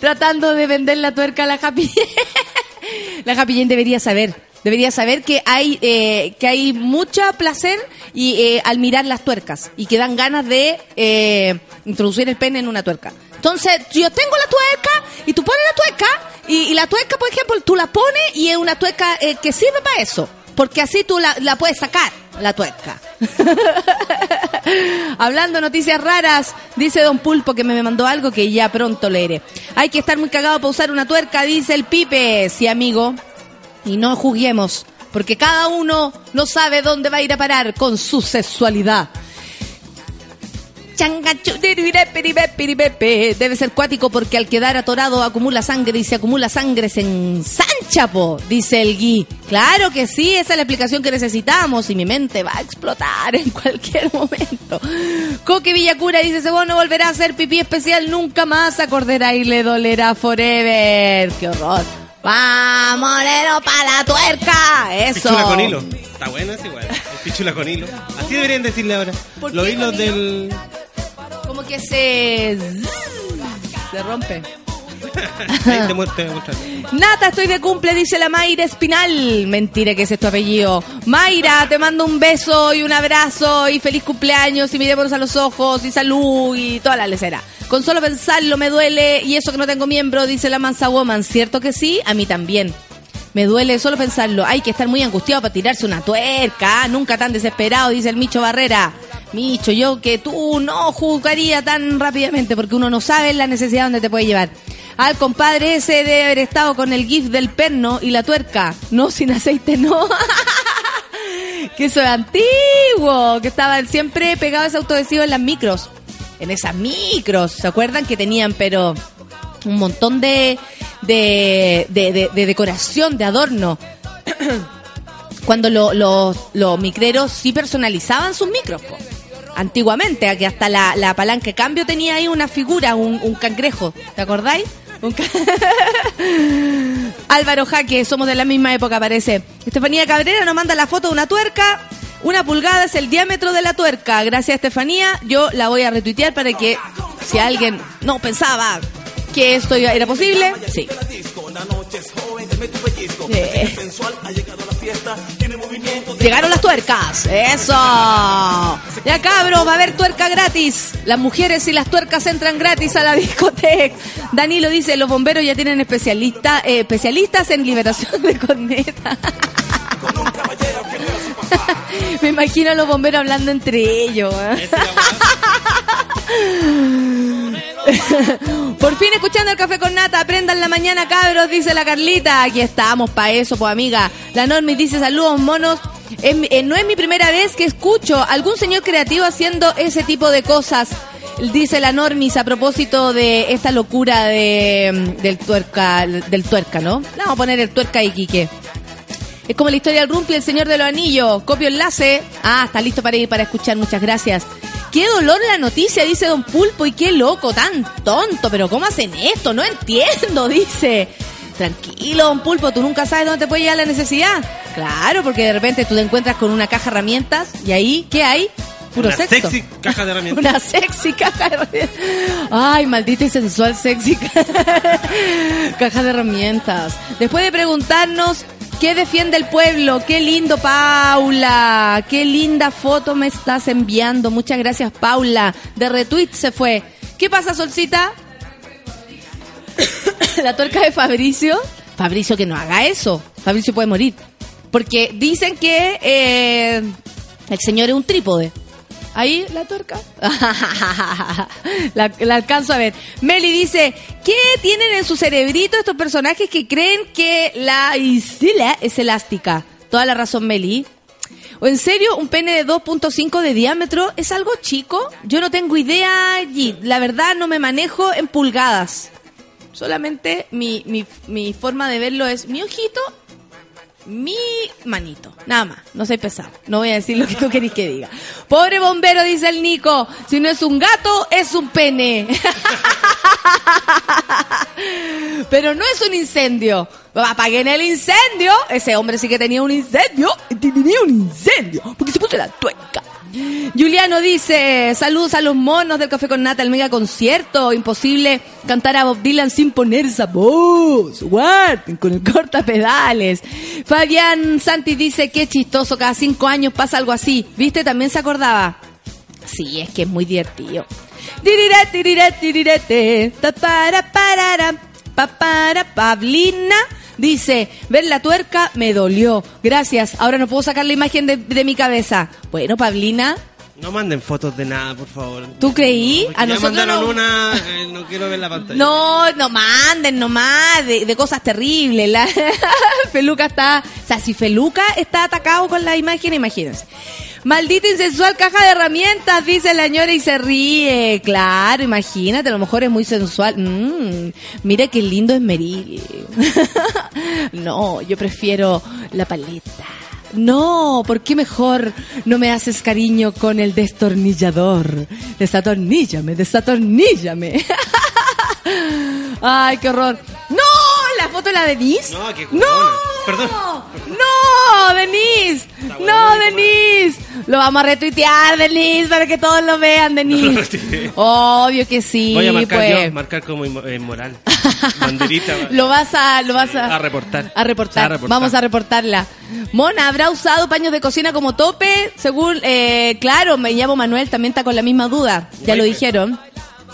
tratando de vender la tuerca a la Happy. La Happy debería saber. Debería saber que hay eh, que hay mucho placer y eh, al mirar las tuercas y que dan ganas de eh, introducir el pene en una tuerca. Entonces, yo tengo la tuerca y tú pones la tuerca y, y la tuerca, por ejemplo, tú la pones y es una tuerca que sirve para eso. Porque así tú la, puedes sacar, la tuerca. Hablando noticias raras, dice Don Pulpo que me mandó algo que ya pronto leeré. Hay que estar muy cagado para usar una tuerca, dice el Pipe. Sí, amigo. Y no juzguemos, porque cada uno no sabe dónde va a ir a parar con su sexualidad. Debe ser cuático porque al quedar atorado acumula sangre y si acumula sangre se ensancha, po, dice el Gui. Claro que sí, esa es la explicación que necesitamos y mi mente va a explotar en cualquier momento. Coque Villacura dice, se no volverá a hacer pipí especial nunca más, acordará y le dolerá forever. ¡Qué horror! ¡Vamos, Lero, para la tuerca! ¡Eso! Pichula con hilo. Está bueno, es igual. Pichula con hilo. Así deberían decirle ahora. ¿Por Los hilos del. Como que se... se rompe. Te, te. Nata, estoy de cumple, dice la Mayra Espinal. Mentira que ese es tu apellido. Mayra, te mando un beso y un abrazo y feliz cumpleaños y mirémonos a los ojos y salud y toda la lecera. Con solo pensarlo me duele y eso que no tengo miembro, dice la Mansa Woman. ¿Cierto que sí? A mí también. Me duele solo pensarlo. Hay que estar muy angustiado para tirarse una tuerca. Nunca tan desesperado, dice el Micho Barrera. Micho, yo que tú no juzgaría tan rápidamente porque uno no sabe la necesidad donde te puede llevar. Al compadre ese de haber estado con el gif del perno y la tuerca. No, sin aceite, no. que eso es antiguo. Que estaban siempre pegados autoadhesivos en las micros. En esas micros. ¿Se acuerdan que tenían, pero un montón de, de, de, de- de decoración, de adorno. Cuando lo- los micreros sí personalizaban sus micros. Antiguamente, que hasta la, la palanca cambio tenía ahí una figura, un, un cangrejo. ¿Te acordáis? Álvaro Jaque, somos de la misma época, parece. Estefanía Cabrera nos manda la foto de una tuerca. Una pulgada es el diámetro de la tuerca. Gracias, Estefanía. Yo la voy a retuitear para que si alguien no pensaba que esto era posible, sí. Eh. Llegaron las tuercas. Eso. Ya cabros, va a haber tuerca gratis. Las mujeres y las tuercas entran gratis a la discoteca. Danilo dice, los bomberos ya tienen especialista, eh, especialistas en liberación de corneta. Me imagino a los bomberos hablando entre ellos. ¿eh? Por fin escuchando el café con nata, aprendan la mañana, cabros, dice la Carlita. Aquí estamos, pa' eso, pues amiga. La Normis dice saludos, monos. Eh, no es mi primera vez que escucho algún señor creativo haciendo ese tipo de cosas. Dice la Normis a propósito de esta locura de, mm, del tuerca, del tuerca, ¿no? Vamos a poner el tuerca Iquique. Es como la historia del Rumpi, el señor de los anillos. Copio enlace. Ah, está listo para ir para escuchar. Muchas gracias. Qué dolor la noticia, dice Don Pulpo. Y qué loco, tan tonto. Pero ¿cómo hacen esto? No entiendo, dice. Tranquilo, Don Pulpo, tú nunca sabes dónde te puede llegar la necesidad. Claro, porque de repente tú te encuentras con una caja de herramientas y ahí, ¿qué hay? Puro Una sexo. sexy caja de herramientas. Una sexy caja de herramientas. Ay, maldita y sensual sexy caja de herramientas. Después de preguntarnos qué defiende el pueblo, qué lindo Paula, qué linda foto me estás enviando. Muchas gracias Paula. De retweet se fue. ¿Qué pasa, Solcita? La tuerca de Fabricio. Fabricio que no haga eso. Fabricio puede morir. Porque dicen que eh, el señor es un trípode. Ahí la tuerca. la, la alcanzo a ver. Meli dice, ¿qué tienen en su cerebrito estos personajes que creen que la isla es elástica? Toda la razón, Meli. ¿O en serio un pene de 2.5 de diámetro es algo chico? Yo no tengo idea allí. La verdad no me manejo en pulgadas. Solamente mi, mi, mi forma de verlo es mi ojito mi manito. Nada más. No soy pesado. No voy a decir lo que tú querés que diga. Pobre bombero, dice el Nico. Si no es un gato, es un pene. Pero no es un incendio. Apaguen el incendio. Ese hombre sí que tenía un incendio. Tenía un incendio. Porque se puso la tuerca. Juliano dice, saludos a los monos del Café con Nata, el mega concierto. Imposible cantar a Bob Dylan sin poner esa voz. Guarden con el cortapedales. Fabián Santi dice, qué chistoso, cada cinco años pasa algo así. ¿Viste? También se acordaba. Sí, es que es muy divertido. Tiriré, tirirete, ta para, parara, pa para, Pablina dice, ver la tuerca me dolió. Gracias, ahora no puedo sacar la imagen de, de mi cabeza. Bueno, Pablina, No manden fotos de nada, por favor. ¿Tú creí? Porque A ya nosotros mandaron no. una, eh, no quiero ver la pantalla. No, no manden nomás de, de cosas terribles. La Feluca está, o sea, si Feluca está atacado con la imagen, imagínense. Maldita insensual caja de herramientas, dice la señora y se ríe. Claro, imagínate, a lo mejor es muy sensual. Mm, mira qué lindo es Meril. no, yo prefiero la paleta. No, ¿por qué mejor no me haces cariño con el destornillador? Desatorníllame, desatorníllame. Ay, qué horror. ¡No! ¿La foto de la Denise? No, qué ¡No! Perdón. ¡No, Denise! ¡No, Denise! Lo vamos a retuitear, Denise, para que todos lo vean, Denise. Obvio que sí, Voy a marcar pues. yo, marcar como inmo- eh, inmoral. Banderita. va. Lo vas a, lo vas a, A reportar. A reportar. A reportar. Vamos a reportarla. Mona, ¿habrá usado paños de cocina como tope? Según, eh, claro, me llamo Manuel, también está con la misma duda. Ya lo dijeron.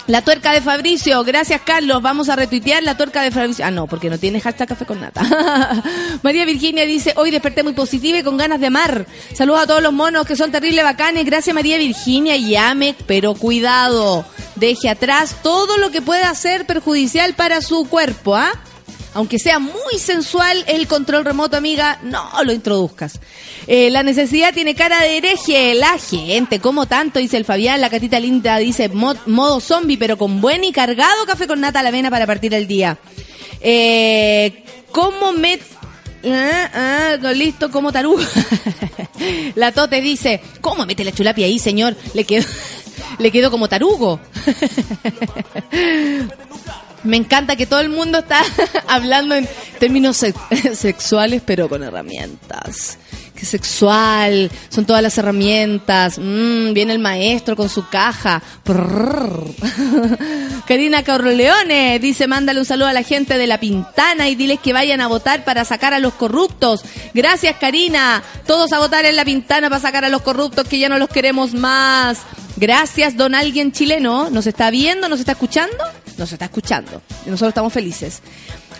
La tuerca de Fabricio, gracias Carlos, vamos a retuitear la tuerca de Fabricio. Ah, no, porque no tiene hashtag café con nata. María Virginia dice, hoy desperté muy positiva y con ganas de amar. Saludos a todos los monos que son terribles bacanes. Gracias María Virginia, llame, pero cuidado. Deje atrás todo lo que pueda ser perjudicial para su cuerpo, ¿ah? Aunque sea muy sensual el control remoto, amiga, no lo introduzcas. Eh, la necesidad tiene cara de hereje. La gente, como tanto, dice el Fabián. La catita linda dice mo- modo zombie, pero con buen y cargado café con nata a la avena para partir el día. Eh, ¿Cómo me... Ah, ah, listo, como tarugo. la Tote dice, ¿cómo mete la chulapia ahí, señor? Le quedó, le quedó como tarugo. Me encanta que todo el mundo está hablando en términos sex- sexuales, pero con herramientas. Qué sexual, son todas las herramientas. Mm, viene el maestro con su caja. Karina Corleone dice, mándale un saludo a la gente de La Pintana y diles que vayan a votar para sacar a los corruptos. Gracias, Karina. Todos a votar en La Pintana para sacar a los corruptos que ya no los queremos más. Gracias, don alguien chileno. ¿Nos está viendo? ¿Nos está escuchando? Nos está escuchando. Nosotros estamos felices.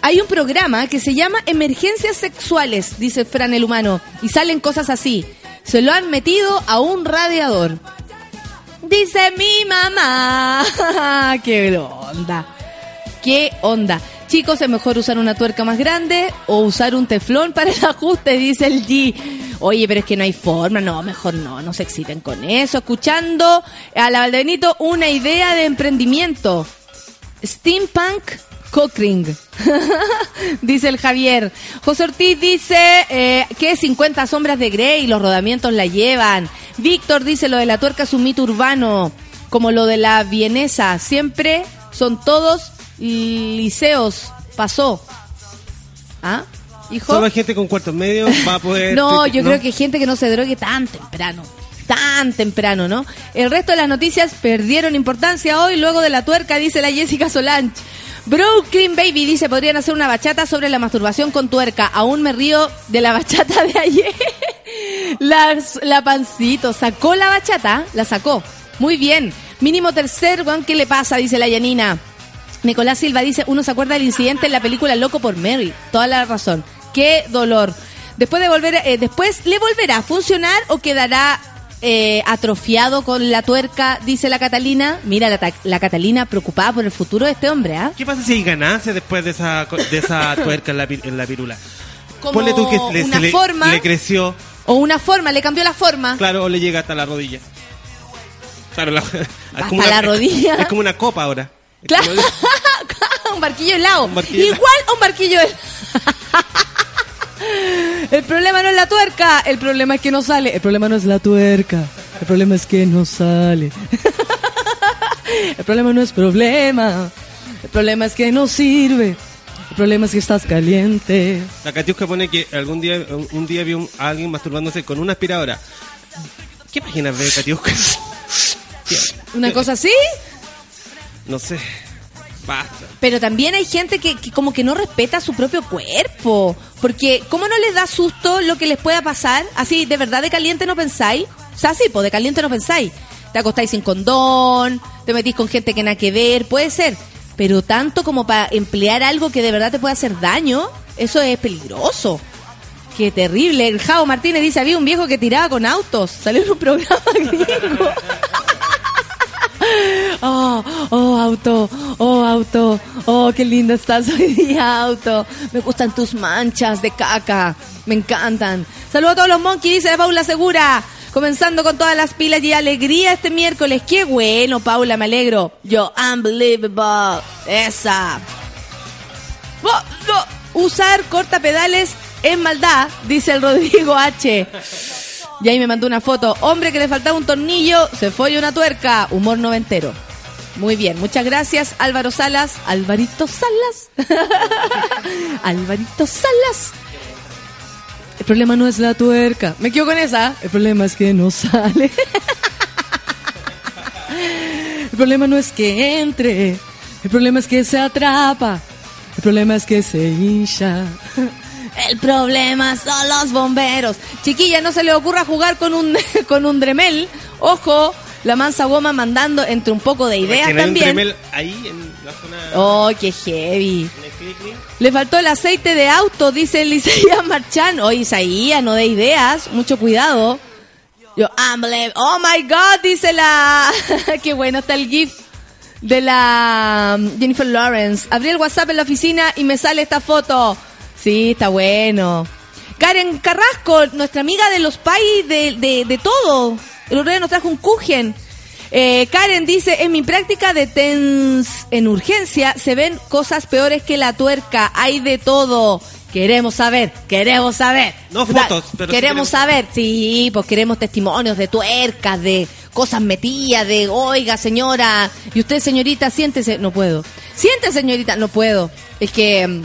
Hay un programa que se llama Emergencias Sexuales, dice Fran el Humano. Y salen cosas así. Se lo han metido a un radiador. Dice mi mamá. ¡Qué onda! ¿Qué onda? Chicos, es mejor usar una tuerca más grande o usar un teflón para el ajuste, dice el G. Oye, pero es que no hay forma, no, mejor no, no se exciten con eso. Escuchando a la Valdebenito una idea de emprendimiento. Steampunk Cockring. dice el Javier. José Ortiz dice eh, que 50 sombras de Grey, los rodamientos la llevan. Víctor dice lo de la tuerca es un mito urbano, como lo de la vienesa. Siempre son todos liceos. Pasó. ¿Ah? Hijo. Solo gente con cuartos medios va a poder. No, yo creo que gente que no se drogue tan temprano. Tan temprano, ¿no? El resto de las noticias perdieron importancia hoy luego de la tuerca, dice la Jessica Solange. Brooklyn Baby dice, podrían hacer una bachata sobre la masturbación con tuerca. Aún me río de la bachata de ayer. La, pancito sacó la bachata, la sacó. Muy bien. Mínimo tercer, weón, ¿qué le pasa? Dice la Yanina. Nicolás Silva dice, uno se acuerda del incidente en la película Loco por Mary. Toda la razón. Qué dolor. Después de volver, eh, después le volverá a funcionar o quedará eh, atrofiado con la tuerca, dice la Catalina. Mira, la, ta- la Catalina preocupada por el futuro de este hombre, ¿ah? ¿Qué pasa si hay ganancia después de esa, de esa tuerca en la, en la pirula? Como Ponle tú que le, una le, forma le creció, o una forma, le cambió la forma. claro, o le llega hasta la rodilla. Claro, la, es Hasta una- la rodilla. Es como una copa ahora. Claro. como- un barquillo helado. Un barquillo Igual a un barquillo helado. El problema no es la tuerca, el problema es que no sale. El problema no es la tuerca, el problema es que no sale. El problema no es problema, el problema es que no sirve. El problema es que estás caliente. La Katiuska pone que algún día un, día vio un- a alguien masturbándose con una aspiradora. ¿Qué páginas ve Katiuska? ¿Una cosa así? No sé. Pero también hay gente que, que como que no respeta su propio cuerpo. Porque, ¿cómo no les da susto lo que les pueda pasar? Así, ¿de verdad de caliente no pensáis? O sea, sí, pues de caliente no pensáis. Te acostáis sin condón, te metís con gente que nada que ver, puede ser. Pero tanto como para emplear algo que de verdad te puede hacer daño, eso es peligroso. Qué terrible. El Jao Martínez dice, había un viejo que tiraba con autos. Salió en un programa gringo. Oh, oh, auto, oh, auto, oh, qué lindo estás hoy día, auto. Me gustan tus manchas de caca, me encantan. Saludos a todos los monkeys, dice la Paula Segura. Comenzando con todas las pilas y alegría este miércoles. Qué bueno, Paula, me alegro. Yo, unbelievable. Esa. Usar cortapedales es maldad, dice el Rodrigo H. Y ahí me mandó una foto. Hombre que le faltaba un tornillo, se fue una tuerca. Humor noventero. Muy bien, muchas gracias Álvaro Salas. Alvarito Salas. Alvarito Salas. El problema no es la tuerca. Me quedo con esa. El problema es que no sale. El problema no es que entre. El problema es que se atrapa. El problema es que se hincha. El problema son los bomberos. Chiquilla, no se le ocurra jugar con un, con un dremel. Ojo, la mansa goma mandando entre un poco de ideas hay un también. Dremel ahí en la zona Oh, qué heavy. Le faltó el aceite de auto, dice el Isaías Marchán. Oye, Isaías, no de ideas, mucho cuidado. Yo. Oh my God, dice la. Qué bueno está el GIF de la um, Jennifer Lawrence. Abrí el WhatsApp en la oficina y me sale esta foto. Sí, está bueno. Karen Carrasco, nuestra amiga de los pais de, de, de todo. El otro día nos trajo un kuchen. Eh, Karen dice, en mi práctica de TENS en urgencia se ven cosas peores que la tuerca. Hay de todo. Queremos saber, queremos saber. No fotos, pero sí queremos queremos- saber. Sí, pues queremos testimonios de tuercas, de cosas metidas, de, oiga, señora, y usted, señorita, siéntese. No puedo. Siéntese, señorita, no puedo. Es que mm,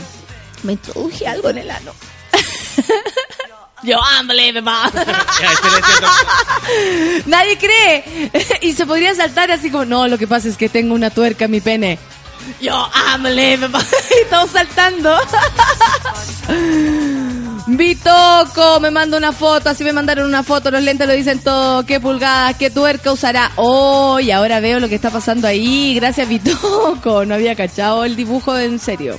me introduje algo en el ano. Yo, unbelievable. Nadie cree. y se podría saltar así como, no, lo que pasa es que tengo una tuerca en mi pene. Yo, unbelievable. y todos saltando. Bitoco, me manda una foto, así me mandaron una foto, los lentes lo dicen todo, qué pulgadas, qué tuerca usará. Oh, y ahora veo lo que está pasando ahí, gracias Bitoco, no había cachado el dibujo en serio.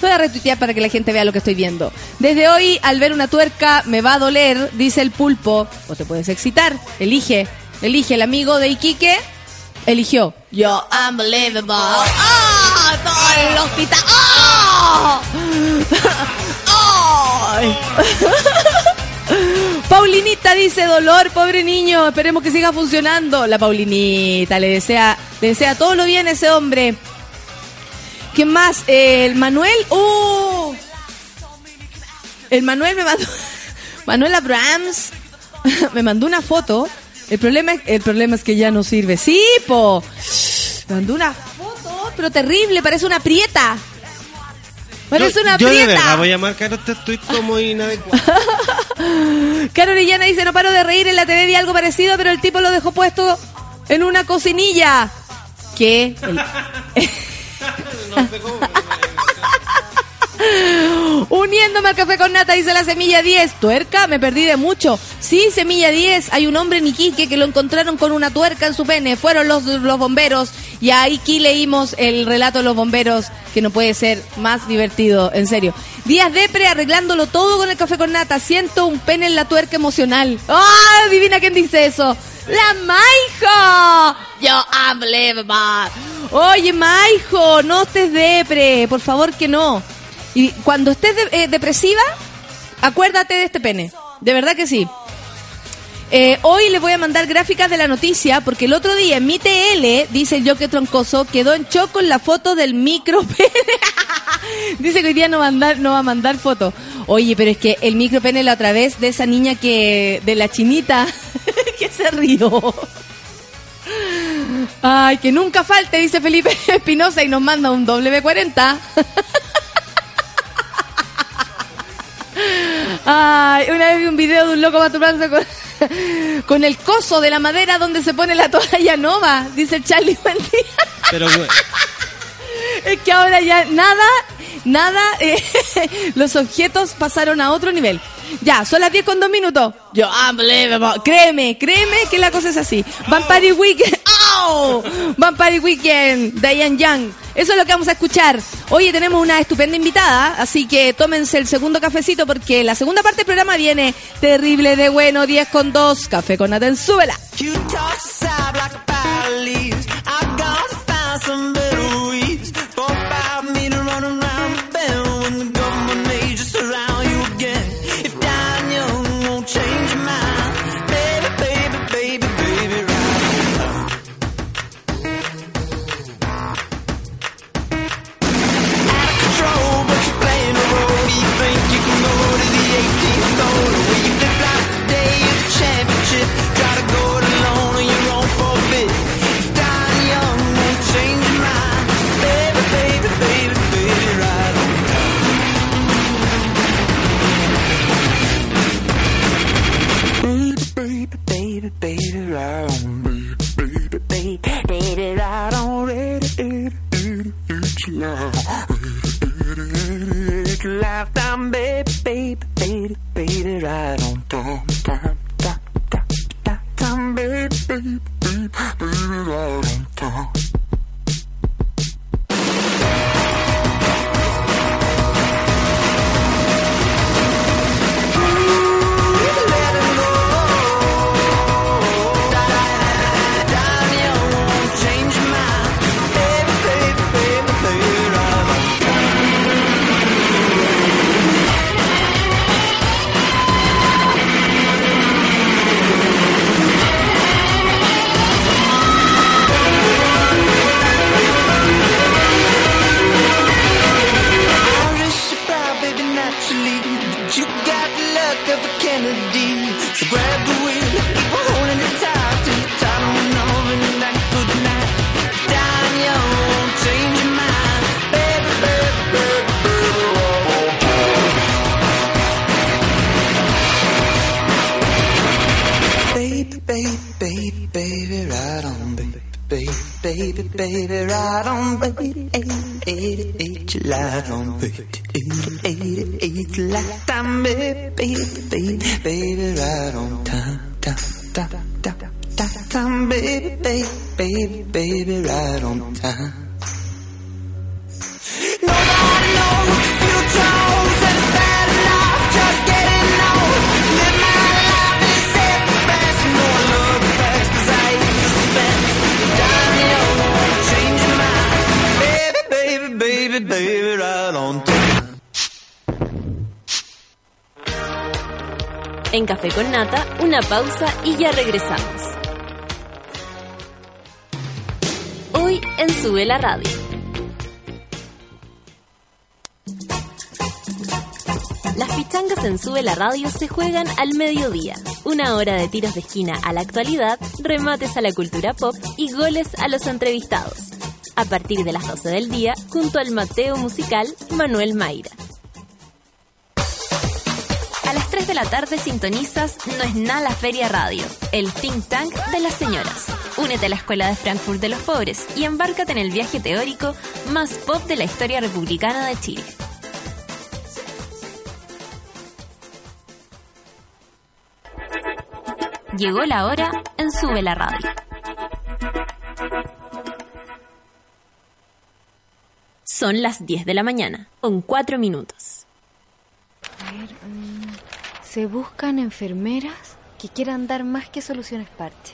Voy a retuitear para que la gente vea lo que estoy viendo. Desde hoy, al ver una tuerca, me va a doler, dice el pulpo. O te puedes excitar. Elige. Elige. El amigo de Iquique eligió. Yo, unbelievable. ¡Ah! Todo el hospital. ¡Ay! Paulinita dice dolor, pobre niño, esperemos que siga funcionando. La Paulinita le desea, le desea todo lo bien a ese hombre. ¿Quién más? Eh, el Manuel. ¡Uh! El Manuel me mandó. Manuel Abrams me mandó una foto. El problema, es- el problema es que ya no sirve. Sí, po. Me mandó una foto, pero terrible, parece una prieta. Parece yo, una yo de prieta. verdad voy a marcar, estoy como inadecuado. Caro Orellana dice, no paro de reír, en la TV vi algo parecido, pero el tipo lo dejó puesto en una cocinilla. ¿Qué? El-. Uniéndome al café con nata, dice la semilla 10. Tuerca, me perdí de mucho. Sí, semilla 10. Hay un hombre en Iquique que lo encontraron con una tuerca en su pene. Fueron los, los bomberos. Y aquí leímos el relato de los bomberos, que no puede ser más divertido, en serio. Días depre arreglándolo todo con el café con nata. Siento un pene en la tuerca emocional. ¡Ah! Adivina quién dice eso. ¡La Maijo! Yo, unbelievable. Oye, Maijo, no estés depre. Por favor que no. Y cuando estés eh, depresiva, acuérdate de este pene. De verdad que sí. Eh, hoy les voy a mandar gráficas de la noticia porque el otro día en mi TL, dice el Joque Troncoso, quedó en shock con la foto del micro pene. dice que hoy día no va, a mandar, no va a mandar foto. Oye, pero es que el micro pene la otra vez de esa niña que, de la chinita, que se rió. Ay, que nunca falte, dice Felipe Espinosa y nos manda un W40. Ay, una vez vi un video de un loco masturbándose con, con el coso de la madera donde se pone la toalla nova, dice Charlie día. Pero bueno, Es que ahora ya nada, nada, eh, los objetos pasaron a otro nivel. Ya, son las 10 con 2 minutos. Yo, unbelievable. Créeme, créeme que la cosa es así. Vampire Weekend. ¡Au! Vampire Weekend, Diane Young. Eso es lo que vamos a escuchar. Oye, tenemos una estupenda invitada, así que tómense el segundo cafecito porque la segunda parte del programa viene terrible de bueno, 10 con 2. Café con Nathan, súbela. Time, baby, baby, baby, baby, right on time, time, time, time, time, baby, baby, baby, baby, right on time. Baby, baby, right on, baby, baby, baby, baby, right on, baby, eight, eight, eight, you light on, baby, eight, eight, eight, light on, baby, baby, baby, baby, right on time, time, time, time, time, baby, baby, baby, baby, right on time. En Café con Nata, una pausa y ya regresamos. Hoy en Sube la Radio. Las pichangas en Sube la Radio se juegan al mediodía. Una hora de tiros de esquina a la actualidad, remates a la cultura pop y goles a los entrevistados. A partir de las 12 del día, junto al Mateo musical Manuel Mayra. A las 3 de la tarde sintonizas No es nada la Feria Radio, el think tank de las señoras. Únete a la Escuela de Frankfurt de los Pobres y embárcate en el viaje teórico más pop de la historia republicana de Chile. Llegó la hora en Sube la Radio. Son las 10 de la mañana, con 4 minutos. A ver, mm, se buscan enfermeras que quieran dar más que soluciones parche.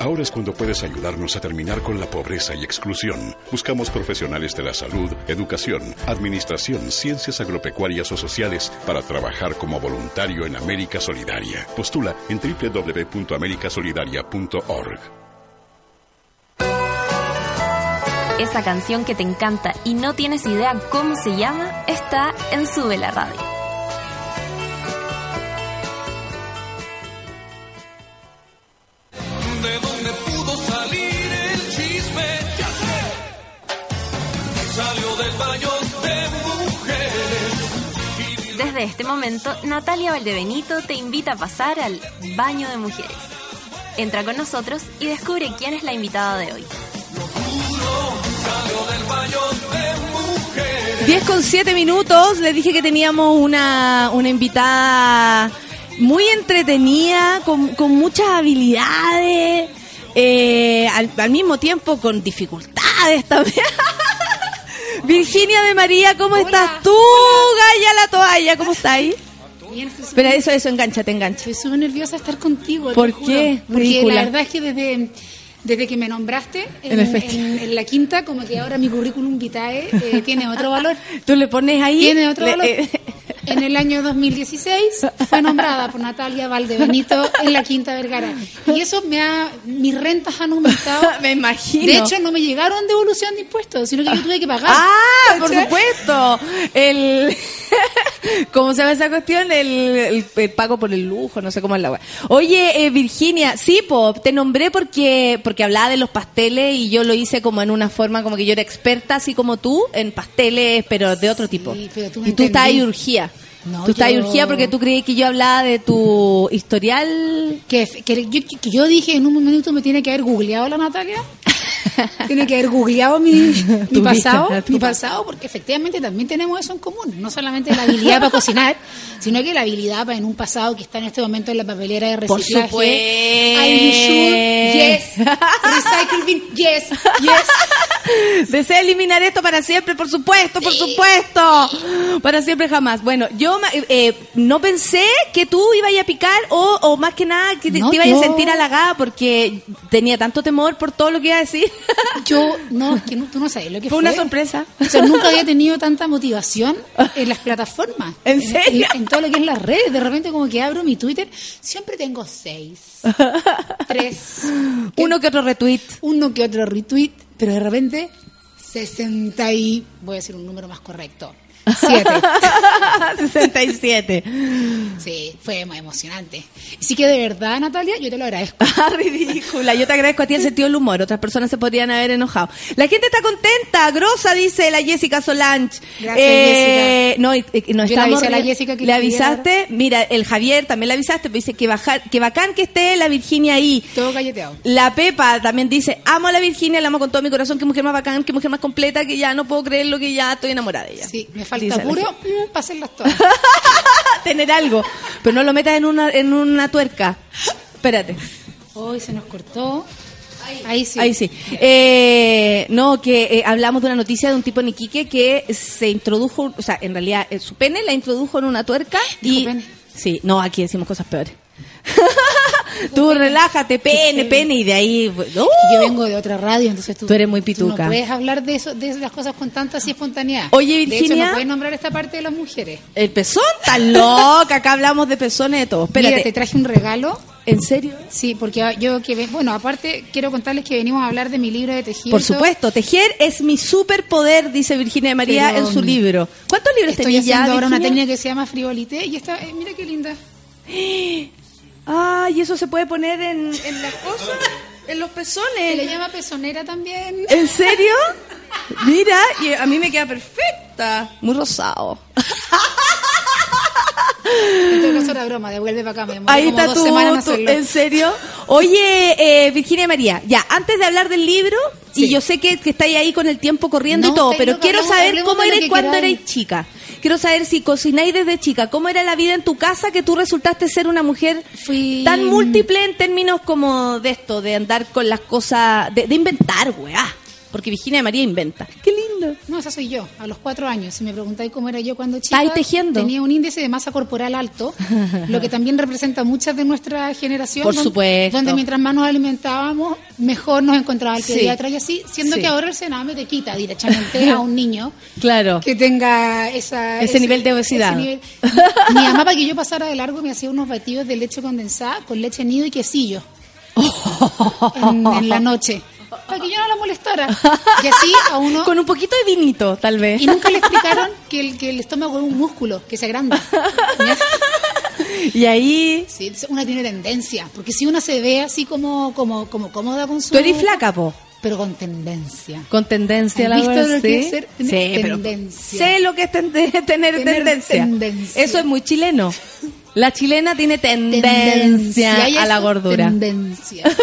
Ahora es cuando puedes ayudarnos a terminar con la pobreza y exclusión. Buscamos profesionales de la salud, educación, administración, ciencias agropecuarias o sociales para trabajar como voluntario en América Solidaria. Postula en www.americasolidaria.org. Esa canción que te encanta y no tienes idea cómo se llama está en Sube la Radio. ¿De dónde pudo salir el chisme? Ya sé. Salió del baño de mujeres. Desde este momento, Natalia Valdebenito te invita a pasar al Baño de Mujeres. Entra con nosotros y descubre quién es la invitada de hoy. 10 con 7 minutos. Les dije que teníamos una, una invitada muy entretenida, con, con muchas habilidades, eh, al, al mismo tiempo con dificultades también. Virginia de María, ¿cómo estás tú? Gaya la toalla, ¿cómo Espera, súper- eso, eso, enganchate, engancha. Estoy súper nerviosa de estar contigo. te ¿Por juro. qué? Porque Ridícula. la verdad es que desde, desde que me nombraste En en, el festival. en- en la quinta, como que ahora mi currículum vitae eh, tiene otro valor. Tú le pones ahí. Tiene otro le- valor. eh, En el año 2016 fue nombrada por Natalia Valdebenito en la Quinta Vergara. Y eso me ha, mis rentas han aumentado. me imagino. De hecho, no me llegaron devolución de impuestos, sino que yo tuve que pagar. Ah, por supuesto. El ¿Cómo se llama esa cuestión? El, el- el pago por el lujo, no sé cómo es la wea. Oye, eh, Virginia, sí, Pop, te nombré porque porque hablaba de los pasteles y yo lo hice como en una forma como que yo era experta, así como tú, en pasteles, pero de otro tipo. pero tú me y tú estás ahí entendí. urgía. No, tú estás yo- urgía porque tú creí que yo hablaba de tu historial. Que, que yo, que yo dije en un minuto me tiene que haber googleado la Natalia Tiene que haber googleado mi, pasado, vida, mi pasado. porque efectivamente también tenemos eso en común. No solamente la habilidad para cocinar, sino que la habilidad para en un pasado que está en este momento en la papelera de Por reciclaje. supuesto. Are you sure? Yes. Recycle bin. Yes. Yes. Desea eliminar esto para siempre, por supuesto, por supuesto. Para siempre jamás. Bueno, yo ma- eh, no pensé que tú ibas a picar o, o más que nada que te, No, te ibas yo- a sentir halagada porque tenía tanto temor por todo lo que iba a decir. Yo, no, es que no- tú no sabes lo que Fue fue. una sorpresa. O sea, nunca había tenido tanta motivación en las plataformas. ¿En serio? En, todo lo que es las redes. De repente, como que abro mi Twitter, siempre tengo seis, tres, Uno que otro retweet. uno que otro retweet, pero de repente, 60 y. Voy a decir un número más correcto. Siete. 67. Sí, fue muy emocionante. Así que de verdad, Natalia, yo te lo agradezco. Ah, ridícula. Yo te agradezco a ti el sentido del humor. Otras personas se podrían haber enojado. La gente está contenta. Grosa, dice la Jessica Solange. Gracias, No, y- y- no Yo le estamos avisé a la Jessica que ¿Le le avisaste? Mira, el Javier también le avisaste. pero Dice que, bajar, que bacán que esté la Virginia ahí. Todo galleteado. La Pepa también dice, amo a la Virginia, la amo con todo mi corazón, qué mujer más bacán, qué mujer más completa, que ya no puedo creerlo, que ya estoy enamorada de ella. Sí, me falta La puro mm, para hacerlas todas. Tener algo, pero no lo metas en una, en una tuerca. Espérate. Hoy se nos cortó. Ahí sí. Ahí sí. Eh, no, que eh, hablamos de una noticia de un tipo en Iquique que se introdujo, o sea, en realidad eh, su pene la introdujo en una tuerca Dijo y... pene. Sí, no, aquí decimos cosas peores. Tú relájate, pene, pene, y de ahí... ¡uh! Yo vengo de otra radio, entonces tú, Tú eres muy tú pituca. no puedes hablar de eso, de las cosas con tanta así espontaneidad. Oye, De hecho, Virginia. no puedes nombrar esta parte de las mujeres. El pezón, tan loca, acá hablamos de pezones de todo. Espérate, Mira, te traje un regalo. ¿en serio? Sí, porque yo que bueno, aparte quiero contarles que venimos a hablar de mi libro de tejido. Por supuesto, tejer es mi superpoder, dice Virginia de María Pero, en su libro. ¿Cuántos libros Estoy tenías haciendo ya, ahora una técnica que se llama frivolité y esta, eh, mira qué linda. Ah, y eso se puede poner en, en las cosas, en los Se le pezones. llama pezonera también. ¿En serio? Mira, y a mí me queda perfecta. Muy rosado. En todo caso era broma, devuelve para acá. Me demoré Ahí está tú, en tú- hacerlo. ¿en serio? Oye, eh, Virginia María, ya, antes de hablar del libro, y yo sé que, que estáis ahí con el tiempo corriendo No, y todo, pero quiero saber cómo que cuando erais chica. Quiero saber si cocináis desde chica, cómo era la vida en tu casa que tú resultaste ser una mujer Fui- tan múltiple en términos como de esto, de andar con las cosas, de, de inventar, weá. Porque Virginia María inventa. Qué lindo. No, esa soy yo, a los cuatro años. Si me preguntáis cómo era yo cuando chica, ¿Estáis tejiendo? tenía un índice de masa corporal alto, lo que también representa muchas de nuestra generación. Por don- supuesto. Donde mientras más nos alimentábamos, mejor nos encontraba el Sí. pediatra y así, siendo Sí. que ahora el Sename te quita directamente a un niño Claro. que tenga esa, Ese nivel de obesidad. nivel. Mi mamá, para que yo pasara de largo, me hacía unos batidos de leche condensada con leche nido y quesillo en, en la noche, para que yo no la molestara. Y así a uno... Con un poquito de vinito, tal vez. Y nunca le explicaron que el, que el estómago es un músculo que se agranda. Y ahí... Sí, una tiene tendencia, porque si una se ve así como, como, como cómoda con su... Tú eres flaca, po. Pero con tendencia. Con tendencia, ¿Has la visto verdad, lo que sí. es ser- Sí, tener pero tendencia? sé lo que es ten- tener, Tener tendencia. tendencia. Eso es muy chileno. La chilena tiene tendencia y a la gordura. Tendencia.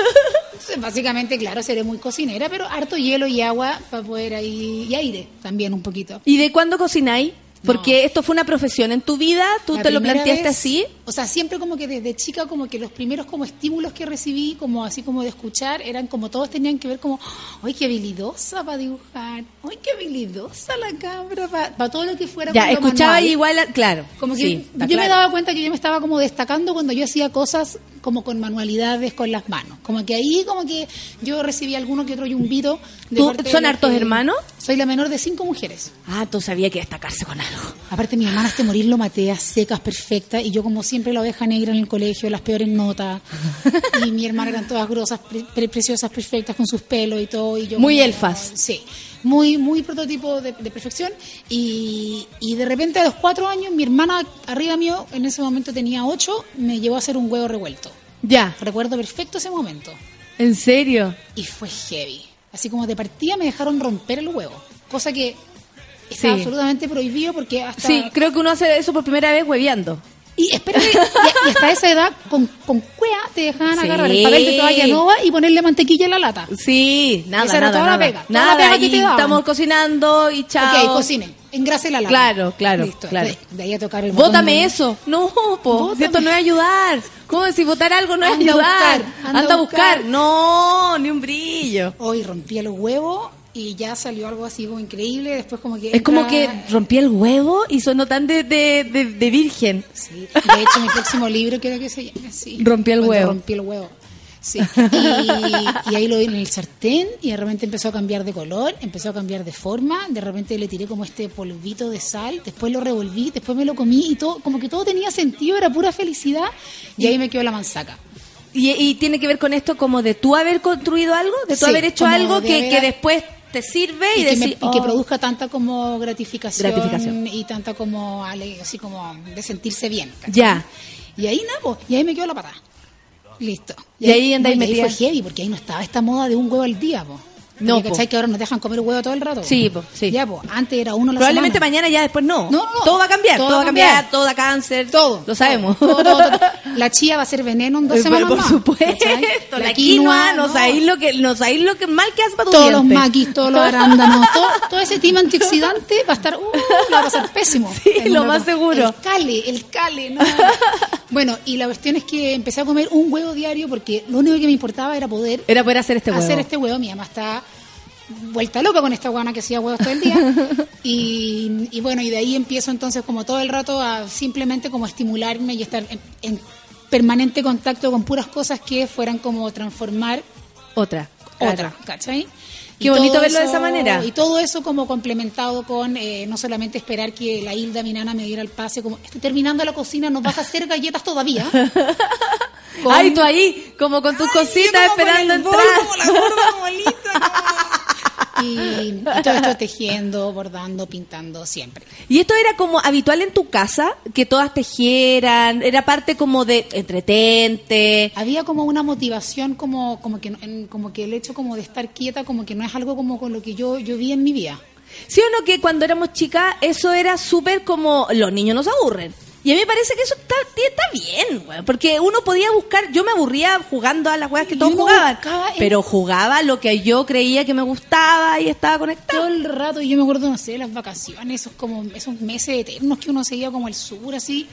Entonces, básicamente, claro, seré muy cocinera, pero harto hielo y agua para poder ahí... Y aire también un poquito. ¿Y de cuándo cocináis? Porque esto fue una profesión en tu vida, tú La te lo planteaste vez, así. O sea, siempre como que desde chica, como que los primeros como estímulos que recibí, como así como de escuchar, eran como todos tenían que ver como, ¡ay, qué habilidosa para dibujar! ¡Ay, qué habilidosa la cabra! Para todo lo que fuera Ya, escuchaba manual. igual, a- claro. Como que sí, yo me daba cuenta que yo me estaba como destacando cuando yo hacía cosas como con manualidades con las manos. Como que ahí como que yo recibí alguno que otro yumbito. de ¿Tú- parte son hartos que- hermanos? Soy la menor de cinco mujeres. Ah, tú sabías que destacarse con algo. Aparte, mi hermana este morir lo matea, secas, perfecta, y yo como siempre la oveja negra en el colegio, las peores notas. y mi hermana eran todas grosas, pre- pre- preciosas, perfectas, con sus pelos y todo. Y yo Muy como- elfas. Sí, muy, muy prototipo de, de perfección. Y, y de repente a los cuatro años, mi hermana arriba mío, en ese momento tenía ocho, me llevó a hacer un huevo revuelto. Ya, Recuerdo perfecto ese momento. ¿en serio? Y fue heavy. Así como de partida me dejaron romper el huevo. Cosa que está Sí. absolutamente prohibido porque hasta... Sí, creo que uno hace eso por primera vez hueveando. Y espérate, y, y hasta esa edad, con, con cuea, te dejaban Sí. agarrar el papel de toalla nova y ponerle mantequilla en la lata. Sí, nada, Esa era nada, toda la nada. pega, toda la pega que te daban. estamos cocinando y chao. Ok, cocine, engrase la lata. Claro, claro, Listo, claro. De, de ahí a tocar el botón Bótame de- eso. No, po. Bótame. esto no es ayudar. ¿Cómo si votar algo no es Anda a ayudar? buscar, anda a buscar. buscar. No, ni un brillo. Hoy rompía los huevos y ya salió algo así como increíble. Después como que... Es como que rompí el huevo y sonó tan de, de, de, de virgen. Sí, de hecho mi próximo libro quiero que se llame así. Rompí el huevo. Rompí el huevo. Sí. Y, y ahí lo vi en el sartén y de repente empezó a cambiar de color, empezó a cambiar de forma, de repente le tiré como este polvito de sal, después lo revolví, después me lo comí y todo, como que todo tenía sentido, era pura felicidad y ahí me quedó la manzaca. Y, y tiene que ver con esto como de tú haber construido algo, de tú Sí, haber hecho algo que, haber- que después te sirve y, Y, que, me- y que "Oh". produzca tanta como gratificación, Gratificación. y tanta como así como de sentirse bien. ¿cachai? Ya. Y ahí nada, po, y ahí me quedó la patada. Listo. Y ahí andáis no, ahí fue heavy, porque ahí no estaba esta moda de un huevo al día, po. No, po. ¿cachai? Que ahora nos dejan comer huevo todo el rato. Sí, po, sí. Ya, po. Antes era uno la Probablemente semana. mañana ya después no. No, no. Todo va a cambiar, todo, Todo va a cambiar, cambiar. todo da cáncer. Todo. Lo sabemos. Todo, todo, todo. La chía va a ser veneno en dos Eh, semanas por más, supuesto, ¿cachai? la, quinoa, no, sabéis lo que, no sabéis lo que mal que hace para tu todos los maquis, todos los arándanos, todo, todo ese tema antioxidante va a estar, uh, lo va a pasar pésimo. Sí, En lo más seguro. El cale, el cale, no. Bueno, y la cuestión es que empecé a comer un huevo diario porque lo único que me importaba era poder Era poder hacer este huevo. hacer este huevo. Mi mamá está vuelta loca con esta guana que hacía huevos todo el día. Y, y bueno, y de ahí empiezo entonces como todo el rato a simplemente como estimularme y estar en, en permanente contacto con puras cosas que fueran como transformar Otra. otra, claro. ¿cachai? Qué Y bonito verlo de esa manera. Y todo eso como complementado con eh, no solamente esperar que la Hilda, mi nana, me diera el pase, como estoy terminando la cocina, nos vas a hacer galletas todavía. Con- Ay, tú ahí, como con tus cositas esperando entrar. Y, y todo esto tejiendo, bordando, pintando, siempre. ¿Y esto era como habitual en tu casa? Que todas tejieran, era parte como de entretente. Había como una motivación como, como que en- como que el hecho como de estar quieta como que no es algo como con lo que yo, yo vi en mi vida. ¿Sí o no que cuando éramos chicas eso era súper como los niños no se aburren? Y a mí me parece que eso está, está bien, güey, porque uno podía buscar, yo me aburría jugando a las weas que todos jugaban, pero jugaba lo que yo creía que me gustaba y estaba conectado. todo el rato y yo me acuerdo no sé las vacaciones esos como esos meses eternos que uno se iba como al sur así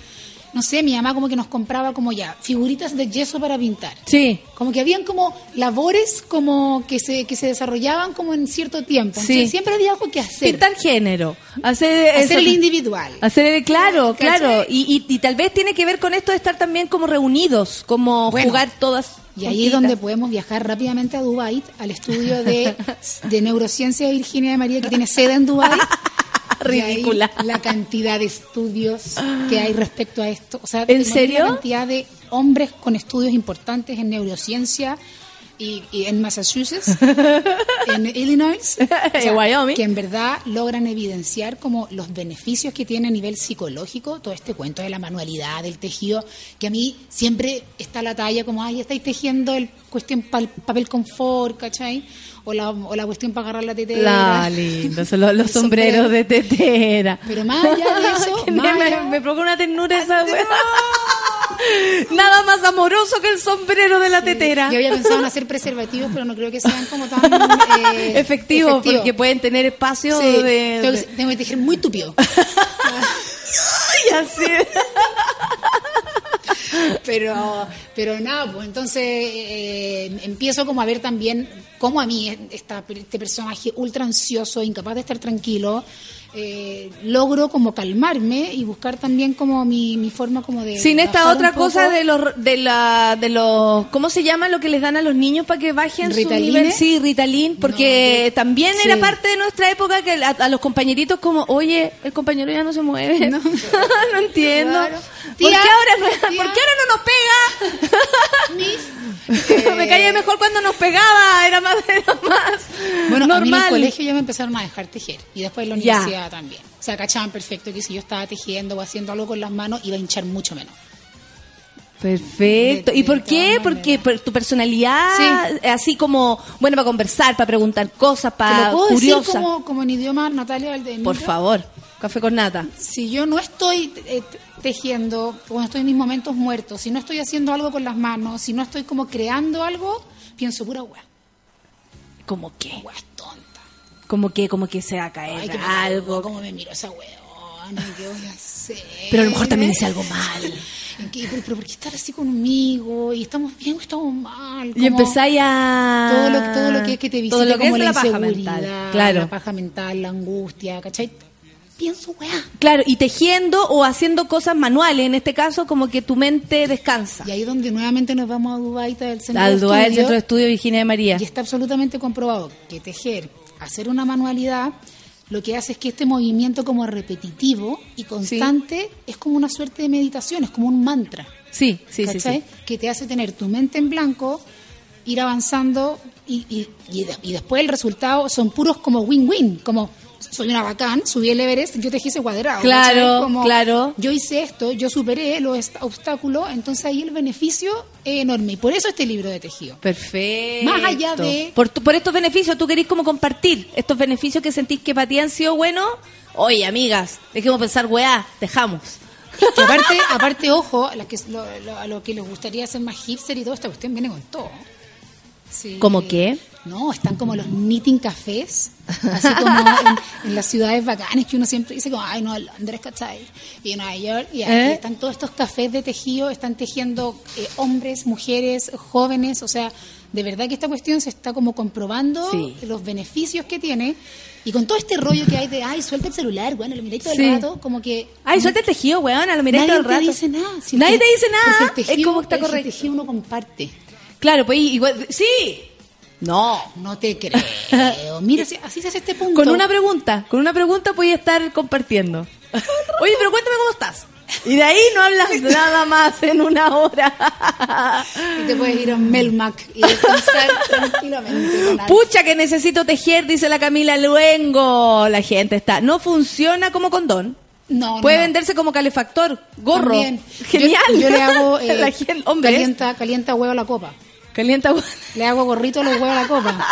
no sé mi mamá como que nos compraba como ya figuritas de yeso para pintar. Sí, como que habían como labores como que se que se desarrollaban como en cierto tiempo. Sí. Entonces, siempre había algo que hacer. Pintar género, hacer, hacer eso- el individual. Hacer claro, claro. Y, y, y tal vez tiene que ver con esto de estar también como reunidos, como Bueno, jugar todas. y ahí es donde podemos viajar rápidamente a Dubai al estudio de, de neurociencia de Virginia de María que tiene sede en ahí Ridícula. La cantidad de estudios que hay respecto a esto. O sea, ¿En serio? La cantidad de hombres con estudios importantes en neurociencia y, y en Massachusetts, en Illinois, En Wyoming. que en verdad logran evidenciar como los beneficios que tiene a nivel psicológico todo este cuento de la manualidad, del tejido, que a mí siempre está la talla como, ay, estáis tejiendo el cuestión pal- papel confort, ¿cachai? O la, o la cuestión para agarrar la tetera. La lindo, son los, sombreros sombrero. de tetera. Pero más allá de eso, más me, allá- me provoca una ternura esa. Nada más amoroso que el sombrero de la tetera. Yo había pensado en hacer preservativos, pero no creo que sean como tan eh, Efectivo, efectivos. porque pueden tener espacio Sí, de, tengo, que, de- tengo que tejer muy tupido. y así. pero pero nada, pues entonces eh, empiezo como a ver también cómo a mí esta, este personaje ultra ansioso, incapaz de estar tranquilo, eh, logro como calmarme y buscar también como mi, mi forma como de... Sin esta otra cosa de los de la de los ¿cómo se llama lo que les dan a los niños para que bajen su ¿Ritaline? nivel? Sí, Ritalin, porque No, yo- también sí. era parte de nuestra época que a, a los compañeritos como, "Oye, el compañero ya no se mueve." No, entiendo. Claro. ¿Por Tía, qué ahora no tía. ¿Por qué ahora no nos pega? Me caía mejor cuando nos pegaba, era más era más Bueno, a mí en el normal. colegio ya me empezaron a dejar tejer y después en la Ya. También. O sea, cachaban perfecto que si yo estaba tejiendo o haciendo algo con las manos iba a hinchar mucho menos. Perfecto. De- ¿Y de por qué? Porque por tu personalidad, Sí. así como, bueno, para conversar, para preguntar cosas, ¿Te para lo puedo curiosa. decir como, como en idioma Natalia Valdebenito? Por favor, café con nata. Si yo no estoy eh, tejiendo, cuando estoy en mis momentos muertos, si no estoy haciendo algo con las manos, si no estoy como creando algo, pienso pura weá. ¿Cómo qué? Weá tonta. Como que, como que se va a caer Ay, que me algo. algo. ¿Cómo me miro esa weona? ¿Qué voy a hacer? Pero a lo mejor también hice algo mal. Pero, pero ¿por qué estar así conmigo? ¿Y estamos bien o estamos mal? Y empezáis a... Todo lo, todo lo que es que te visita Todo lo que como es la, la paja mental. Claro. la paja mental, la angustia, ¿cachai? Pienso, weá. Claro, y tejiendo o haciendo cosas manuales, en este caso, como que tu mente descansa. Y ahí es donde nuevamente nos vamos a Dubaita del centro Al de del Centro de Estudio Virginia de María. Y está absolutamente comprobado que tejer, hacer una manualidad, lo que hace es que este movimiento como repetitivo y constante es como una suerte de meditación, es como un mantra. Sí, sí, sí. Que te hace tener tu mente en blanco, ir avanzando y, y, y de- y después el resultado son puros como win-win, como soy una bacán, subí el Everest, yo tejí ese cuadrado. Claro, claro. Yo hice esto, yo superé los obstáculos, entonces ahí el beneficio enorme. Y por eso este libro de tejido. Perfecto. Más allá de- Por, tu- por estos beneficios, tú querés como compartir estos beneficios que sentís que para ti han sido buenos. Oye, amigas, dejemos pensar, weá, dejamos. Que aparte, aparte ojo, a, que, lo, lo- a lo que les gustaría hacer más hipster y todo, esta cuestión viene con todo. Sí. ¿Cómo qué? No, están como los knitting cafés, así como en, en las ciudades bacanas que uno siempre dice como, ay no, Londres, ¿cachai? Y en Nueva York, y ahí ¿Eh? están todos estos cafés de tejido, están tejiendo eh, hombres, mujeres, jóvenes, o sea, de verdad que esta cuestión se está como comprobando Sí. los beneficios que tiene, y con todo este rollo que hay de, ay, suelta el celular, bueno, lo miráis todo Sí. el rato, como que... Ay, suelta el tejido, weón, lo miráis Nadie todo el rato. te dice nada. si el Nadie te- dice nada. el tejido- es como está el correcto. tejido uno comparte. Claro, pues igual. Sí. No. No te creo. Mira, así, así se hace este punto. Con una pregunta, con una pregunta voy a estar compartiendo. Oye, pero cuéntame cómo estás. Y de ahí no hablas nada más en una hora. Y te puedes ir a Melmac y descansar tranquilamente. Pucha que necesito tejer, dice la Camila Luengo. La gente está. No funciona como condón. No, Puede no. venderse como calefactor, gorro. También. Genial. Yo, yo le hago. eh, la gente, hombres, calienta, calienta huevo la copa. Calienta. Le hago gorrito a los huevos a la copa.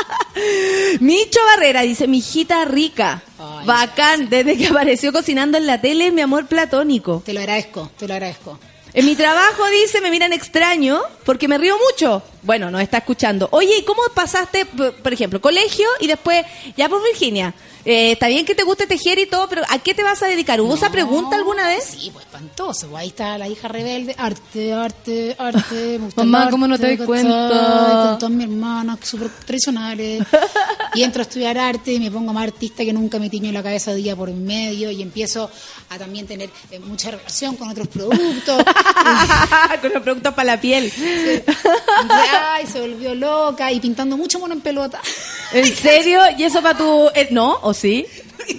Micho Barrera dice, mi hijita rica. Ay, Bacán, desde que apareció cocinando en la tele, es mi amor platónico. Te lo agradezco, te lo agradezco. En mi trabajo, dice, me miran extraño porque me río mucho. Bueno, nos está escuchando. Oye, ¿y cómo pasaste, por ejemplo, colegio y después, ya por Virginia? Eh, está bien que te guste tejer y todo, pero ¿a qué te vas a dedicar? ¿Hubo esa pregunta alguna vez? Sí, pues espantoso. Ahí está la hija rebelde. Arte, arte, arte. me gusta Mamá, ¿cómo no te ¿cachai? cuenta? Con todas mis hermanas, súper tradicionales. y entro a estudiar arte y me pongo más artista que nunca me tiño la cabeza día por medio y empiezo a también tener eh, mucha relación con otros productos. Con los productos para la piel. Y, ay, se volvió loca y pintando mucho mono en pelota. ¿En serio? ¿Y eso para tu...? eh, ¿No? ¿O sí?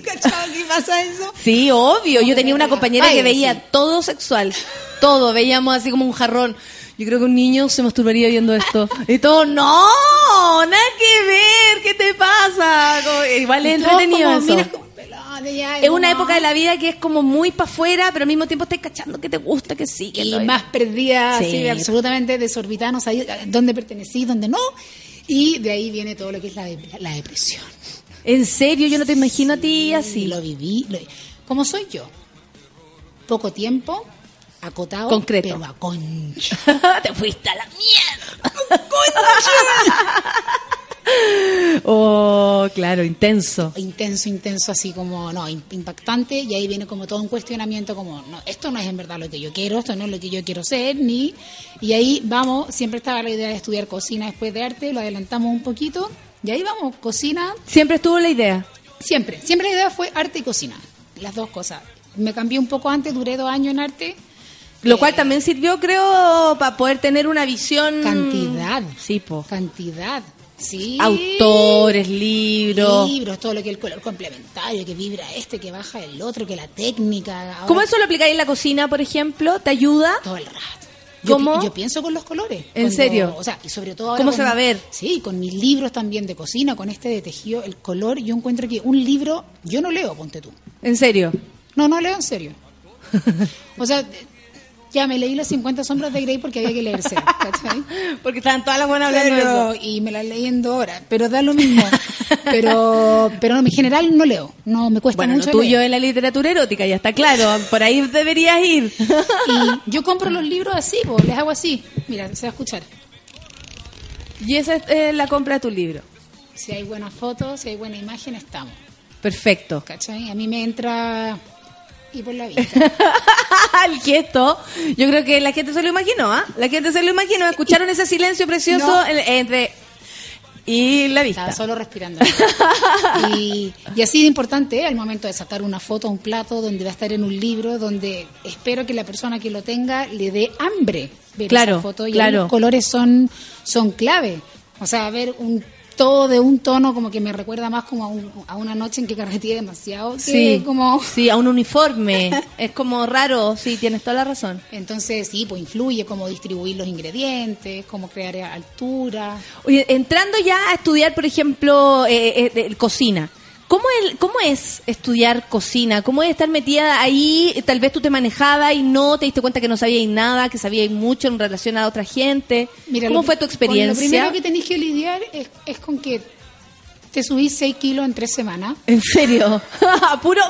¿Cachai? ¿Qué pasa eso? Sí, obvio. Yo tenía una compañera que veía todo sexual. Todo. Veíamos así como un jarrón. Yo creo que un niño se masturbaría viendo esto. Y todo, no, nada que ver, ¿qué te pasa? Como- igual es Y entretenido eso. miras ya, Es una época de la vida que es como muy para afuera, pero al mismo tiempo estás cachando que te gusta, que sí, que y más perdida, Sí. así, absolutamente desorbitada, no sabía dónde pertenecí, dónde no. Y de ahí viene todo lo que es la, la depresión. En serio, yo no te imagino a ti así. lo viví, lo- como soy yo. Poco tiempo, acotado, Concreto. pero a te fuiste a la mierda. oh, claro, intenso. intenso, intenso, así como, no, im- impactante, y ahí viene como todo un cuestionamiento, como, no, esto no es en verdad lo que yo quiero, esto no es lo que yo quiero ser, ni, y ahí vamos, siempre estaba la idea de estudiar cocina después de arte, lo adelantamos un poquito, y ahí vamos, cocina, Siempre estuvo la idea. siempre, siempre la idea fue arte y cocina, las dos cosas. Me cambié un poco antes, duré dos años en arte. Lo Eh, cual también sirvió, creo, para poder tener una visión. Cantidad. Sí, po. Cantidad, sí. Autores, libros. Libros, todo lo que es el color complementario, que vibra este, que baja el otro, que la técnica. ahora- ¿Cómo eso lo aplicáis en la cocina, por ejemplo? ¿Te ayuda? todo el rato. Yo, ¿Cómo? pi- yo pienso con los colores. ¿En serio? O sea, y sobre todo ahora ¿Cómo con- se va a ver? Sí, con mis libros también de cocina, con este de tejido, el color, yo encuentro que un libro, yo no leo, ponte tú. ¿En serio? No, no leo en serio. O sea, ya me leí las 50 sombras de Grey porque había que leerse, ¿cachai? Porque estaban todas las buenas hablando de eso. y me las leí en dos horas, pero da lo mismo. pero, pero en general no leo, no me cuesta Bueno, lo mucho tuyo leer. es la literatura erótica, ya está claro. Por ahí deberías ir. Y yo compro los libros así, pues, les hago así. Mira, se va a escuchar. y esa es eh, la compra de tu libro. Si hay buenas fotos, si hay buena imagen, estamos. Perfecto. ¿Cachai? A mí me entra y por la vista. El quieto. Yo creo que la gente se lo imaginó, ¿ah? La gente se lo imaginó. Escucharon ese silencio precioso No. entre y la vista. Estaba solo respirando. Y, y así de importante ¿eh? al momento de sacar una foto, un plato, donde va a estar en un libro, donde espero que la persona que lo tenga le dé hambre ver Claro, esa foto. Y claro. los colores son, son clave. O sea, ver un todo de un tono como que me recuerda más como a, un- a una noche en que carreteé demasiado que Sí, como sí, a un uniforme. es como raro, sí, tienes toda la razón. entonces sí pues influye cómo distribuir los ingredientes cómo crear altura Oye, entrando ya a estudiar, por ejemplo, eh, eh, cocina. ¿Cómo, el, ¿Cómo es estudiar cocina? ¿Cómo es estar metida ahí? Tal vez tú te manejabas y no te diste cuenta que no sabías nada, que sabías mucho en relación a otra gente. Mira, ¿Cómo lo- fue tu experiencia? Lo primero que tenéis que lidiar es, es con que te subís 6 kilos en 3 semanas. ¿En serio? Puro...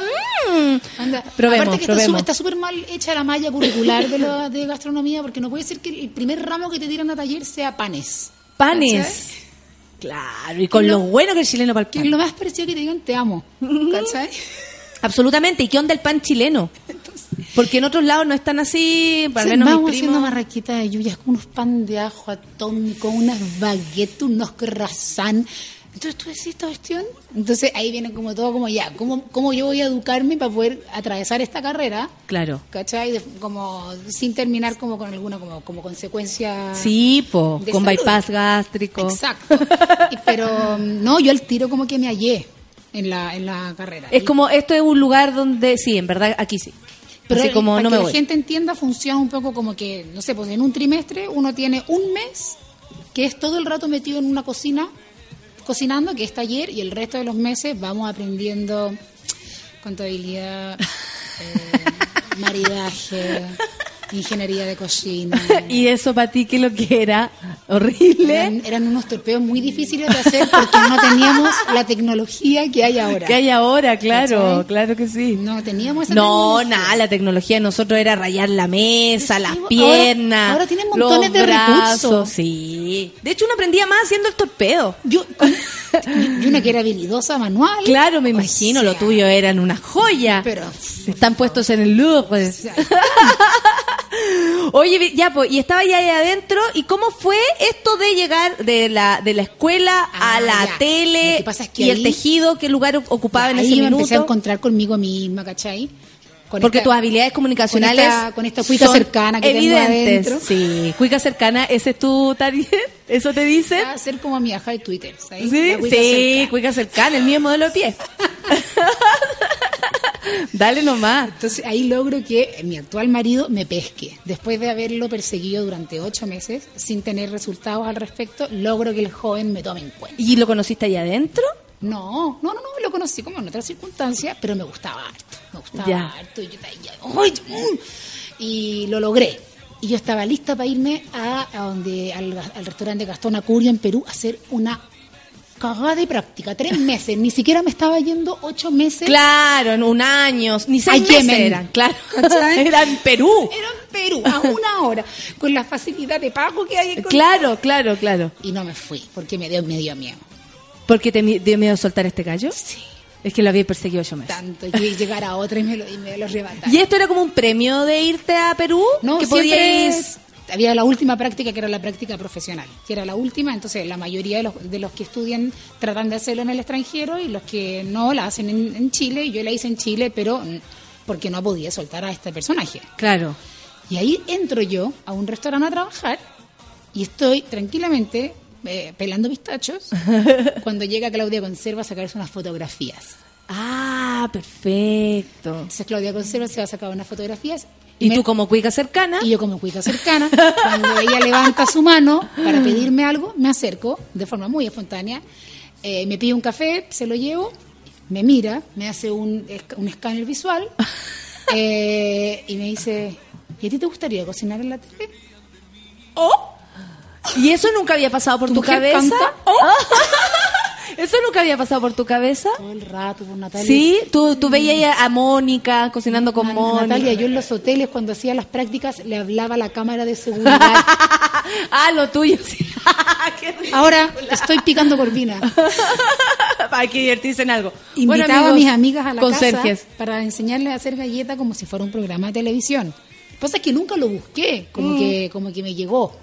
mm. Anda, Probemos, Aparte que está probemos. está súper mal hecha la malla curricular de, lo- de gastronomía porque no puede ser que el primer ramo que te tiran a taller sea panes. Panes. Claro, y con lo lo- bueno que el chileno para el Que pan. es lo más parecido que te digan te amo. ¿Cachai? Absolutamente. ¿Y qué onda el pan chileno? Porque en otros lados no están así, Sí, menos vamos mis haciendo marraquita de lluvias con unos pan de ajo atómico, unas baguettes, unos croissants. Entonces tú decís esta cuestión. Entonces ahí viene como todo como ya, ¿cómo, cómo yo voy a educarme para poder atravesar esta carrera? Claro. ¿Cachai? De- como sin terminar como con alguna como, como consecuencia. Sí, po, con salud. bypass gástrico. Exacto. Y- Pero mm, no, yo al tiro como que me hallé en la, en la carrera. Es Y- como, esto es un lugar donde, sí, en verdad, aquí sí. Pero Así como para no que me la voy. gente entienda, funciona un poco como que, no sé, pues en un trimestre uno tiene un mes que es todo el rato metido en una cocina, cocinando, que es taller, y el resto de los meses vamos aprendiendo contabilidad, eh, maridaje, ingeniería de cocina. Y eso para ti, ¿qué es lo que era? Horrible. Eran, eran unos torpeos muy difíciles de hacer porque no teníamos la tecnología que hay ahora. ¿Qué hay ahora? Claro, ¿Cachai? claro que sí. No teníamos esa No, nada, la tecnología de nosotros era rayar la mesa, las ahora- piernas. ahora tienen montones los de brazos, recursos. Sí. De hecho, uno aprendía más haciendo el torpedo. Yo, y una que era habilidosa manual. Claro, me O imagino, sea, lo tuyo eran una joya. Pero Están puestos en el Louvre. o sea, Oye, ya, pues, y estaba ya ahí adentro, ¿y cómo fue esto de llegar de la, de la escuela a Ah, la ya. tele Lo que pasa es que y el ahí- tejido? ¿Qué lugar ocupaba en ahí ese me minuto? empecé a encontrar conmigo misma, ¿cachai? Con Porque esta- tus habilidades comunicacionales con esta- con esta cuica son cercana que tengo evidentes. adentro. Sí, cuica cercana, ese es tu target, eso te dicen. Va a ser como mi aja de Twitter, ¿sabes? Sí, La cuica sí, cercana. cuica cercana, el es modelo de pie. Dale nomás. Entonces ahí logro que mi actual marido me pesque. Después de haberlo perseguido durante ocho meses sin tener resultados al respecto, logro que el joven me tome en cuenta. ¿Y lo conociste ahí adentro? No, no, no, no, lo conocí como en otras circunstancias, pero me gustaba harto, me gustaba Ya. harto. Y, yo mm! y lo logré. Y yo estaba lista para irme a, a donde, al, al restaurante Gastón Acurio en Perú a hacer una cagada de práctica. Tres meses, ni siquiera me estaba yendo ocho meses. Claro, en un año, ni seis meses eran, claro. ¿Cachai? Era en Perú. Era en Perú, a una hora, con la facilidad de pago que hay en Claro, claro, claro. Y no me fui, porque me dio, me dio miedo. ¿Porque te dio miedo soltar este gallo? Sí. Es que lo había perseguido yo meses. Tanto, y llegar a otra y me lo, y me lo. ¿Y esto era como un premio de irte a Perú? No, que podíais- había la última práctica que era la práctica profesional, que era la última, entonces la mayoría de los, de los que estudian tratan de hacerlo en el extranjero y los que no la hacen en, en Chile, yo la hice en Chile, pero porque no podía soltar a este personaje. Claro. Y ahí entro yo a un restaurante a trabajar y estoy tranquilamente eh, pelando pistachos cuando llega Claudia Conserva a sacarse unas fotografías. Ah, perfecto. Entonces Claudia Conserva se va a sacar unas fotografías Y me- tú como cuica cercana, Y yo como cuica cercana, cuando ella levanta su mano para pedirme algo, me acerco de forma muy espontánea, eh, me pide un café, se lo llevo, me mira, me hace un, un escáner visual eh, y me dice, ¿Y a ti te gustaría cocinar en la tele? ¿Y eso nunca había pasado por tu, cabeza? canta, ¿Eso nunca había pasado por tu cabeza? Todo el rato, por Natalia. Sí, tú, tú veías a Mónica cocinando con Mónica. Natalia, yo en los hoteles cuando hacía las prácticas le hablaba a la cámara de seguridad. ah, lo tuyo, sí. Ahora estoy picando corvina. Para que divertirse en algo. Invitaba Bueno, a mis amigas a la conserjes. casa para enseñarles a hacer galletas como si fuera un programa de televisión. Pasa es que nunca lo busqué, Mm. como, que, como que me llegó.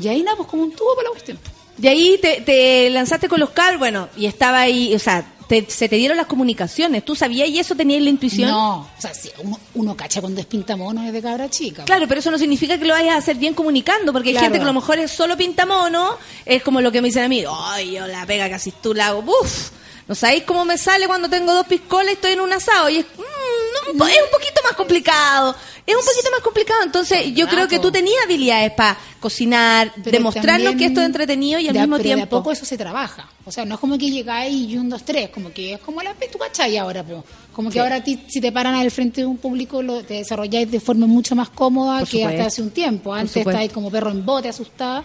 Y ahí nada, pues como un tubo para la cuestión. De ahí te, te lanzaste con los cables, bueno, y estaba ahí, o sea, te- se te dieron las comunicaciones. ¿Tú sabías y eso tenías la intuición? No, o sea, sí, uno, uno cacha cuando es pintamono desde cabra chica. Claro, pero eso no significa que lo vayas a hacer bien comunicando, porque hay gente que a lo mejor es solo pintamono, es como lo que me dicen a mí, ay, yo la pega casi tú la hago, ¡buf! ¿No sabéis cómo me sale cuando tengo dos piscolas y estoy en un asado? Y es, mm, no, es un poquito más complicado, es un poquito más complicado. Entonces, yo creo que tú tenías habilidades para cocinar, Pero demostrarnos que esto es entretenido y al mismo pero de a tiempo... poco eso se trabaja. O sea, no es como que llegáis y un, dos, tres, como que es como la tu cachai ahora, po. Como que Sí. ahora ti, si te paran al frente de un público, lo, te desarrolláis de forma mucho más cómoda Por que supuesto. hasta hace un tiempo. Antes estabais como perro en bote, asustada.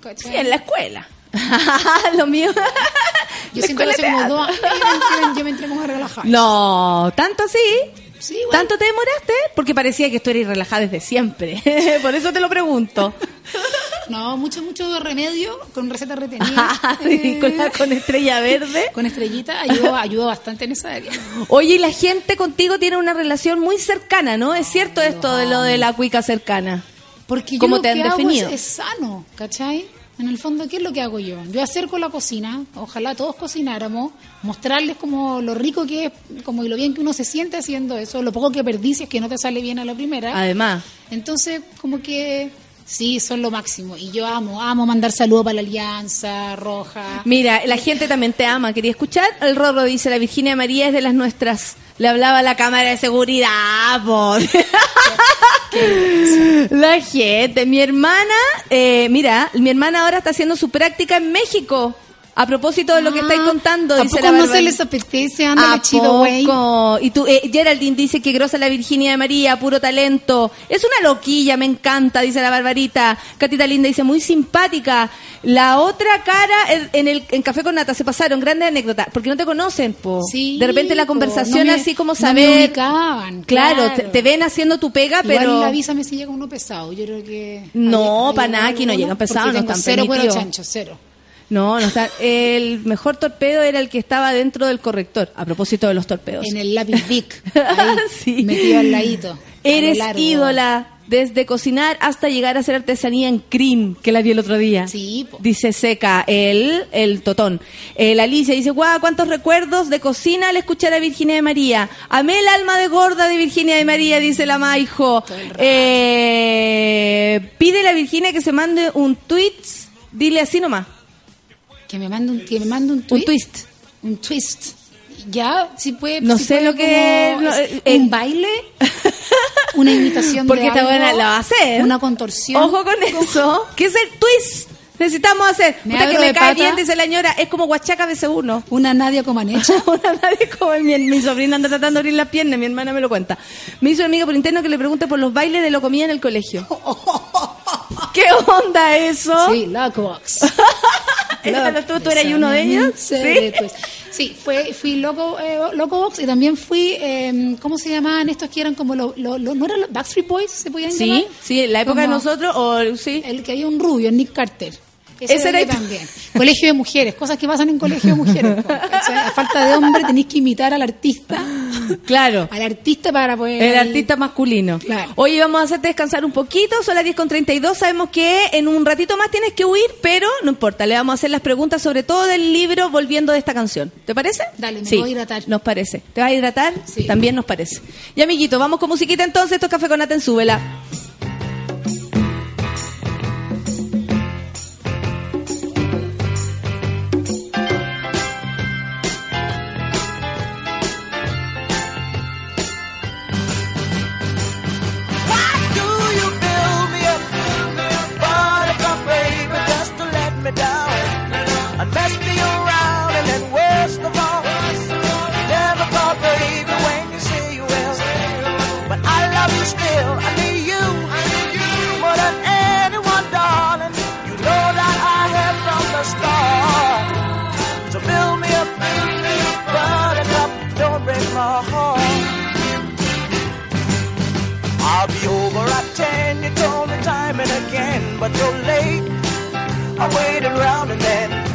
¿cachai? Sí, en la escuela. lo mío. Yo La siento que hace como dos años yo me entré a relajar. No, tanto así. Sí. ¿Tanto te demoraste? Porque parecía que tú eres relajada desde siempre. Por eso te lo pregunto. No, mucho, mucho remedio con receta retenida. Con, la- con estrella verde. Con estrellita ayudó, ayudó bastante en esa área. Oye, y la gente contigo tiene una relación muy cercana, ¿no? Es cierto esto de lo de la cuica cercana. Porque yo ¿Cómo lo te han que hago definido? es, es sano, ¿cachai? En el fondo, ¿qué es lo que hago yo? Yo acerco la cocina, ojalá todos cocináramos, mostrarles como lo rico que es, como y lo bien que uno se siente haciendo eso, lo poco que perdicias que no te sale bien a la primera. Además. Entonces, como que sí, son lo máximo. Y yo amo, amo mandar saludos para la Alianza Roja. Mira, la gente también te ama. ¿Quería escuchar? El Rorro dice, la Virginia María es de las nuestras. Le hablaba a la cámara de seguridad, por. La gente, mi hermana, eh, mira, mi hermana ahora está haciendo su práctica en México. A propósito de lo que estáis contando, ¿A dice poco la no se les apetece? Ándale, ¿A chido, güey. Y tú, eh, Geraldine dice que grosa la Virginia de María, puro talento. Es una loquilla, me encanta, dice la Barbarita. Catita Linda dice, muy simpática. La otra cara en, en el en Café con Nata se pasaron, grandes anécdotas, porque no te conocen, po. Sí, de repente la conversación no me- así como no me saber. ubicaban, claro, claro. Te, te ven haciendo tu pega, Igual pero. avísame si llega uno pesado. Yo creo que. No, hay- pa' hay nada, aquí no llegan pesados, no están Cero cuero chancho, cero. No, no está. El mejor torpedo era el que estaba dentro del corrector, a propósito de los torpedos. En el lápiz Vic. Ahí, Sí. Metido al ladito. a Eres ídola desde cocinar hasta llegar a hacer artesanía en cream, que la vi el otro día. Sí, po. Dice Seca, el, el totón. La Alicia dice, guau, cuántos recuerdos de cocina al escuchar a Virginia de María. Amé el alma de gorda de Virginia de María, dice la Maijo. Eh, pide la Virginia que se mande un tweet, dile así nomás, Que me mande un, que me mande un tweet. un twist. Un twist. Ya, si puede. No si sé puede lo que- como- no, es eh, un baile. Una imitación Porque de esta algo, buena la va a hacer. Una contorsión. Ojo con eso. ¿Qué es el twist? Necesitamos hacer. Me Puta que me de cae pata. bien, dice la señora. Es como Huachaca BC1. Una Nadia Comaneci. Una nadie como mi, mi sobrina anda tratando de abrir las piernas, mi hermana me lo cuenta. Me hizo una amiga por interno que le pregunte por los bailes de lo comida en el colegio. ¿Qué onda eso? Sí, Locobox. Claro, ¿Tú, tú eras uno de ellos? Sí, Sí. pues. Sí, fue, fui loco, eh, Locobox y también fui, eh, ¿cómo se llamaban estos que eran como los, lo, lo- ¿no eran los Backstreet Boys? ¿Se podían llamar? Sí, sí, la época de Como nosotros, o sí. El que había un rubio, Nick Carter. Ese era era el- también. Colegio de mujeres, cosas que pasan en colegio de mujeres. A falta de hombre tenéis que imitar al artista, Claro. al artista para poder... El artista masculino. Claro. Hoy vamos a hacerte descansar un poquito, son las 10 con 32. Sabemos que en un ratito más tienes que huir, pero no importa, le vamos a hacer las preguntas sobre todo del libro volviendo de esta canción. ¿Te parece? Dale, me Sí, voy a hidratar. Nos parece. ¿Te vas a hidratar? Sí. También nos parece. Y amiguito, vamos con musiquita entonces. Esto es Café con Nata en Súbela. But you're late. I waited around and then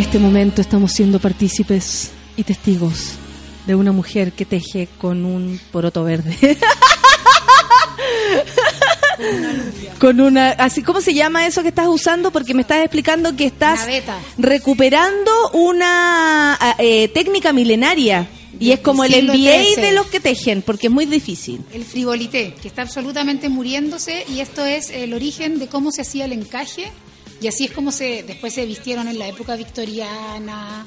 este momento estamos siendo partícipes y testigos de una mujer que teje con un poroto verde. con una así cómo se llama eso que estás usando porque me estás explicando que estás recuperando una ah, eh, técnica milenaria y es como el MBA de los que tejen porque es muy difícil. El frivolité, que está absolutamente muriéndose y esto es el origen de cómo se hacía el encaje y así es como se después se vistieron en la época victoriana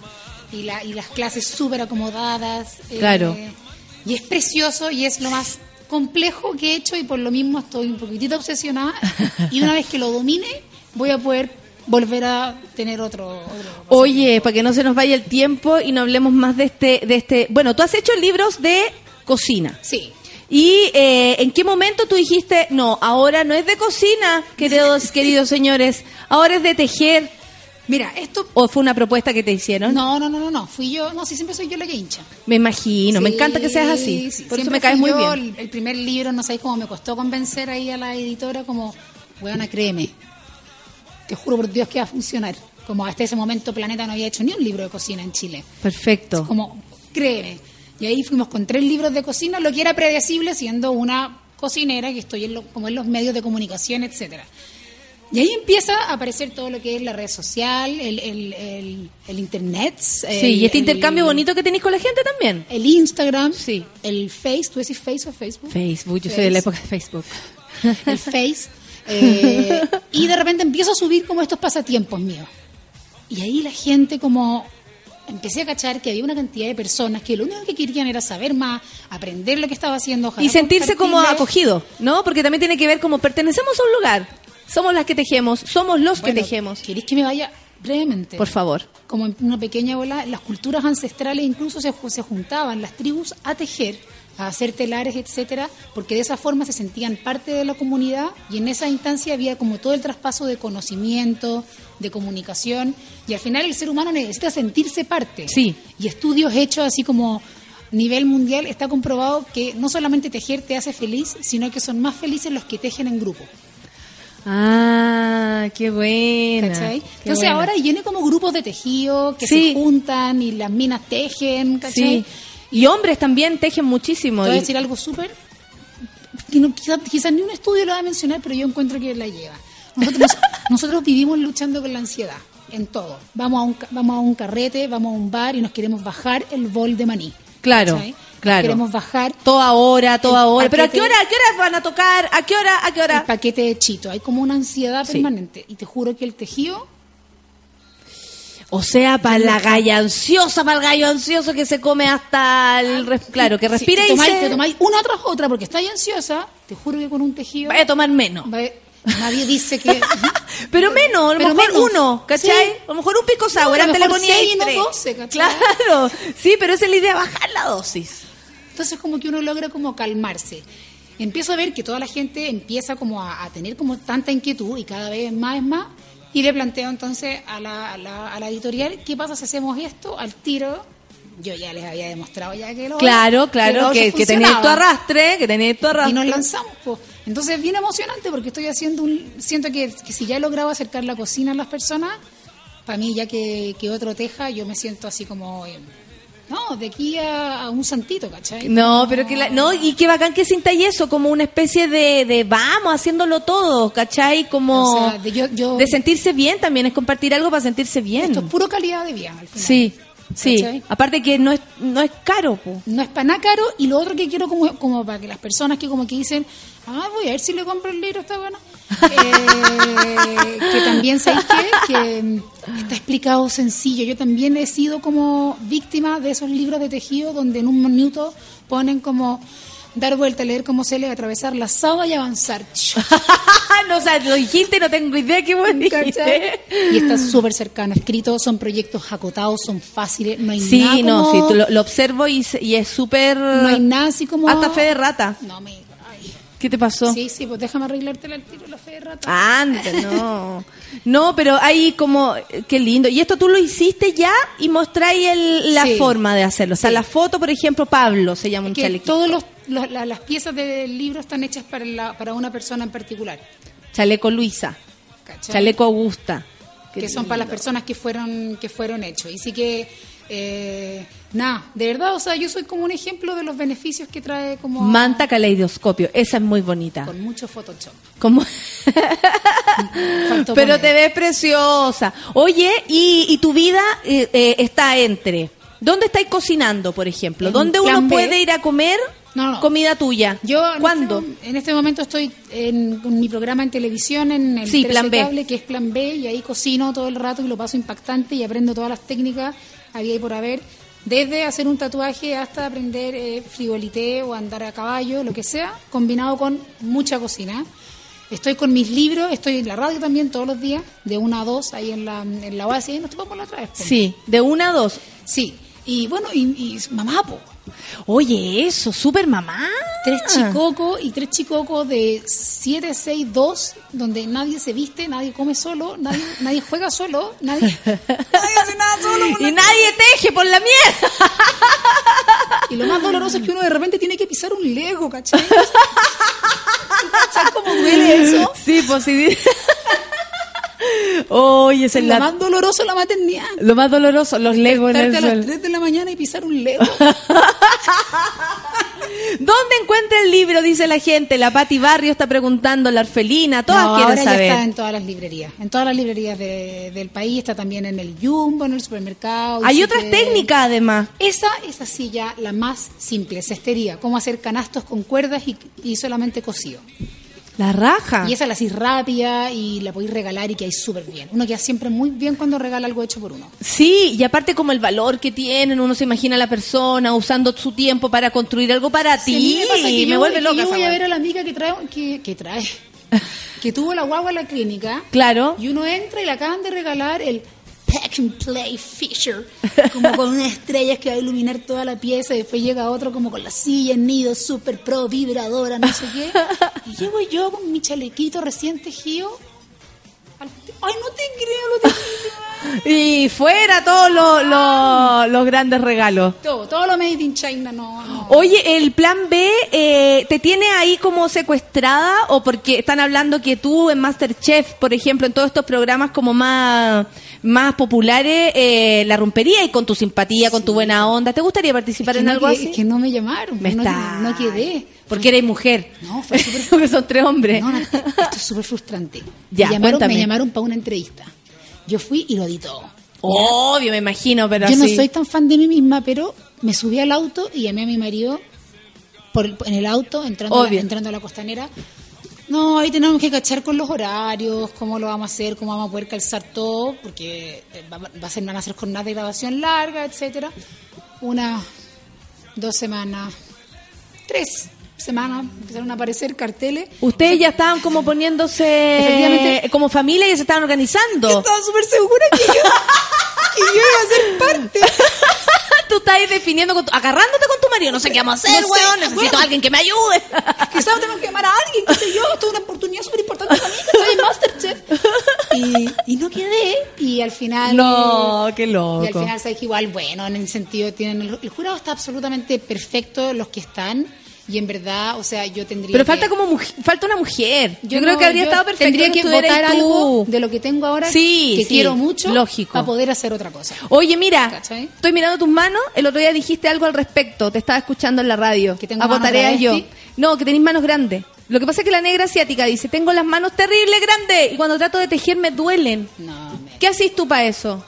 y, la, y las clases súper acomodadas. eh, Claro. y es precioso y es lo más complejo que he hecho y por lo mismo estoy un poquitito obsesionada y una vez que lo domine voy a poder volver a tener otro... otro- Oye, para que no se nos vaya el tiempo y no hablemos más de este de este, bueno, tú has hecho libros de cocina. Sí. ¿Y eh, en qué momento tú dijiste, no, ahora no es de cocina, queridos, queridos señores, ahora es de tejer? Mira, esto... ¿O fue una propuesta que te hicieron? No, no, no, no, no, fui yo, no, sí, siempre soy yo la que hincha. Me imagino, me encanta que seas así. sí, Por eso me caes muy yo, bien. El, el primer libro, no sabéis cómo me costó convencer ahí a la editora, como, weona, créeme, te juro por Dios que va a funcionar. Como hasta ese momento Planeta no había hecho ni un libro de cocina en Chile. Perfecto. Como, créeme. Y ahí fuimos con tres libros de cocina, lo que era predecible siendo una cocinera que estoy en lo- como en los medios de comunicación, etcétera. Y ahí empieza a aparecer todo lo que es la red social, el, el, el, el internet. Sí, y este intercambio bonito que tenéis con la gente también. el Instagram, Sí. el Face, ¿tú decís Face o Facebook? Facebook, yo soy de la época de Facebook. El Face. eh, y de repente empiezo a subir como estos pasatiempos míos. Y ahí la gente como empecé a cachar que había una cantidad de personas que lo único que querían era saber más, aprender lo que estaba haciendo. ojalá Y sentirse como acogido, ¿no? Porque también tiene que ver como pertenecemos a un lugar. Somos las que tejemos, somos los Bueno, que tejemos. ¿Queréis que me vaya brevemente? Por favor. como en una pequeña bola, las culturas ancestrales incluso se, se juntaban las tribus a tejer, a hacer telares, etcétera, porque de esa forma se sentían parte de la comunidad y en esa instancia había como todo el traspaso de conocimiento, de comunicación y al final el ser humano necesita sentirse parte. Sí. Y estudios hechos así como nivel mundial está comprobado que no solamente tejer te hace feliz, sino que son más felices los que tejen en grupo. Ah, qué qué Entonces buena. ahora viene como grupos de tejido que Sí. se juntan y las minas tejen, ¿cachai? Sí. Y hombres también tejen muchísimo. Te voy a decir algo súper que no, quizá- quizás ni un estudio lo va a mencionar, pero yo encuentro que la lleva. Nosotros, nosotros vivimos luchando con la ansiedad. en todo. Vamos a un, vamos a un carrete, vamos a un bar y nos queremos bajar el bol de maní. Claro, ¿cachai? claro. Queremos bajar Toda hora, toda El hora. Pero ¿a qué hora, a qué hora van a tocar? ¿A qué hora? ¿A qué el hora? paquete de chito. Hay como una ansiedad Sí. permanente. Y te juro que el tejido O sea, para la galla ansiosa, para el gallo ansioso que se come hasta el... res- Claro, que Sí, respira te y tomáis, se... te tomáis una tras otra porque estáis ansiosa. Te juro que con un tejido. Vaya a tomar menos. nadie dice que. Pero menos, a lo mejor menos. uno, ¿cachai? Sí. A lo mejor un pisco sour, No, antes le ponía y no tres. 12, ¿cachai? Claro, sí, pero esa es la idea, bajar la dosis. Entonces como que uno logra como calmarse. Empiezo a ver que toda la gente empieza como a, a tener como tanta inquietud y cada vez más es más. Y le planteo entonces a la, a la, a la editorial, ¿qué pasa si hacemos esto al tiro? Yo ya les había demostrado ya que lo Claro, que claro, que, otro que tenés tu arrastre, que tenés tu arrastre. Y nos lanzamos, pues. Entonces es bien emocionante porque estoy haciendo un... Siento que, que si ya he logrado acercar la cocina a las personas, para mí ya que, que otro teja, yo me siento así como... eh, no, de aquí a, a un santito, ¿cachai? No, pero que la, no, y qué bacán que sintáis eso, como una especie de, de vamos, haciéndolo todo, ¿cachai? Como O sea, de yo- yo- de sentirse bien también, es compartir algo para sentirse bien. Esto es puro calidad de vida, al final. Sí, sí. ¿Cachai? Aparte que no es, no es caro, po. No es para nada caro y lo otro que quiero como, como para que las personas que como que dicen, ah, voy a ver si le compro el libro, está bueno. Eh, que también sabéis qué? que está explicado sencillo. Yo también he sido como víctima de esos libros de tejido donde en un minuto ponen como dar vuelta, leer cómo se lee, atravesar la sábana y avanzar. no, o sea, lo dijiste, no tengo idea qué ¿Cachai? dijiste. Y está súper cercano escrito, son proyectos acotados, son fáciles, no hay Sí, nada no, como- sí, lo, lo observo y, es súper... No hay nada así como... Hasta fe de rata. No me... ay. ¿Qué te pasó? Sí, sí, pues déjame arreglártela al tiro la fe de rata. Anda, no. No, pero hay como, qué lindo. Y esto tú lo hiciste ya y mostráis el- la Sí. forma de hacerlo. O sea, Sí. la foto, por ejemplo, Pablo se llama un chalequito. todos los, los- la- las piezas del libro están hechas para, la- para una persona en particular. Chaleco Luisa, ¿cachai? chaleco Augusta. Qué que son para las personas que fueron que fueron hechos. Y sí que, eh, nada, de verdad, o sea, yo soy como un ejemplo de los beneficios que trae como... Manta caleidoscopio, esa es muy bonita. Con mucho Photoshop. Como... Pero poner. te ves preciosa. Oye, y, y tu vida eh, eh, está entre. ¿Dónde estáis cocinando, por ejemplo? En ¿Dónde uno B. puede ir a comer No, no. comida tuya? Yo en ¿Cuándo? Este, en este momento estoy en, mi programa en televisión en el Sí, 13 Plan B. Cable, que es Plan B, y ahí cocino todo el rato y lo paso impactante y aprendo todas las técnicas había y por haber, desde hacer un tatuaje hasta aprender eh, frivolité o andar a caballo, lo que sea, combinado con mucha cocina. Estoy con mis libros, estoy en la radio también todos los días, de una a dos, ahí en la, en la base, nos topamos la otra vez. po. Sí, de una a dos. Sí, y bueno, y, y mamá, po. Oye, eso, súper mamá. Tres chicocos y tres chicocos de 7, 6, 2, donde nadie se viste, nadie come solo, nadie, nadie juega solo, nadie, nadie hace nada solo. Y nadie teje por la mierda. Y lo más doloroso es que uno de repente tiene que pisar un lego, ¿cachai? ¿Cachai cómo duele eso? Sí, pues sí. Oye, es Lo la- más doloroso la maternidad. lo más doloroso, los legos en el a las suelo. 3 de la mañana y pisar un lego. ¿Dónde encuentra el libro? Dice la gente. La Pati Barrio está preguntando, la Orfelina, todas No, quieren ahora saber. ya está en todas las librerías. En todas las librerías de- del país, está también en el Jumbo, en el supermercado. Hay otras técnicas además. Esa es así ya la más simple, cestería, cómo hacer canastos con cuerdas y, y solamente cosido. La raja. Y esa la hacís rápida y la podéis regalar y que hay súper bien. Uno queda siempre muy bien cuando regala algo hecho por uno. Sí, y aparte como el valor que tienen, uno se imagina a la persona usando su tiempo para construir algo para Sí, ti. me pasa que me yo, vuelve loca. yo voy a ver a la amiga que trae, que, que trae, que tuvo la guagua en la clínica. Claro. Y uno entra y le acaban de regalar el Pack and Play Fisher, como con unas estrellas que va a iluminar toda la pieza. Y después llega otro como con la silla en nido, super pro, vibradora, no sé qué. Y llego yo con mi chalequito recién tejido. al- Ay, no te creo, lo. Y fuera todos los, los- los grandes regalos. Todo, todo lo made in China, no, no. Oye, el plan B eh, te tiene ahí como secuestrada o porque están hablando que tú en Masterchef, por ejemplo, en todos estos programas como más más populares, eh, la rompería y con tu simpatía, con tu buena onda. ¿Te gustaría participar que en no algo que- así? que no me llamaron, Me no, está- no quedé. Porque eres mujer. No, fue súper Porque son tres hombres. No, no, esto es súper frustrante. Ya, me llamaron, cuéntame. me llamaron para una entrevista. Yo fui y lo di todo. Obvio, me imagino, pero Yo no soy tan fan de mí misma, pero me subí al auto y llamé a mi marido por en el auto, entrando, a la, entrando a la costanera. No, ahí tenemos que cachar con los horarios, cómo lo vamos a hacer, cómo vamos a poder calzar todo, porque eh, va, va a ser, van a ser jornadas de grabación largas, etcétera. Una, dos semanas, tres semanas empezaron a aparecer carteles. Ustedes ya estaban como poniéndose Efectivamente. como familia y se estaban organizando. Yo estaba súper segura que yo, que yo iba a ser parte. Tú estás definiendo, con tu- agarrándote con tu marido. No sé qué vamos a hacer, No sé. Necesito bueno. a alguien que me ayude. Quizás tengo que llamar a alguien, qué sé yo, esto es una oportunidad súper importante para mí, que soy Masterchef. Y, y no quedé, y al final... No, qué Y al loco. final sabes que igual, bueno, en el sentido, tienen el, el jurado está absolutamente perfecto, los que están, y en verdad, o sea, yo tendría Pero que- falta como muj- falta una mujer. Yo, creo no- que habría estado perfecto. Tendría que votar tú. algo de lo que tengo ahora, Sí, que sí, quiero mucho, lógico. para poder hacer otra cosa. Oye, mira, ¿Cachai? estoy mirando tus manos. El otro día dijiste algo al respecto. Te estaba escuchando en la radio. ¿Que tengo tareas yo. No, que tenéis manos grandes. Lo que pasa es que la negra asiática dice, tengo las manos terribles grandes y cuando trato de tejer me duelen. No, me... ¿Qué haces tú para eso?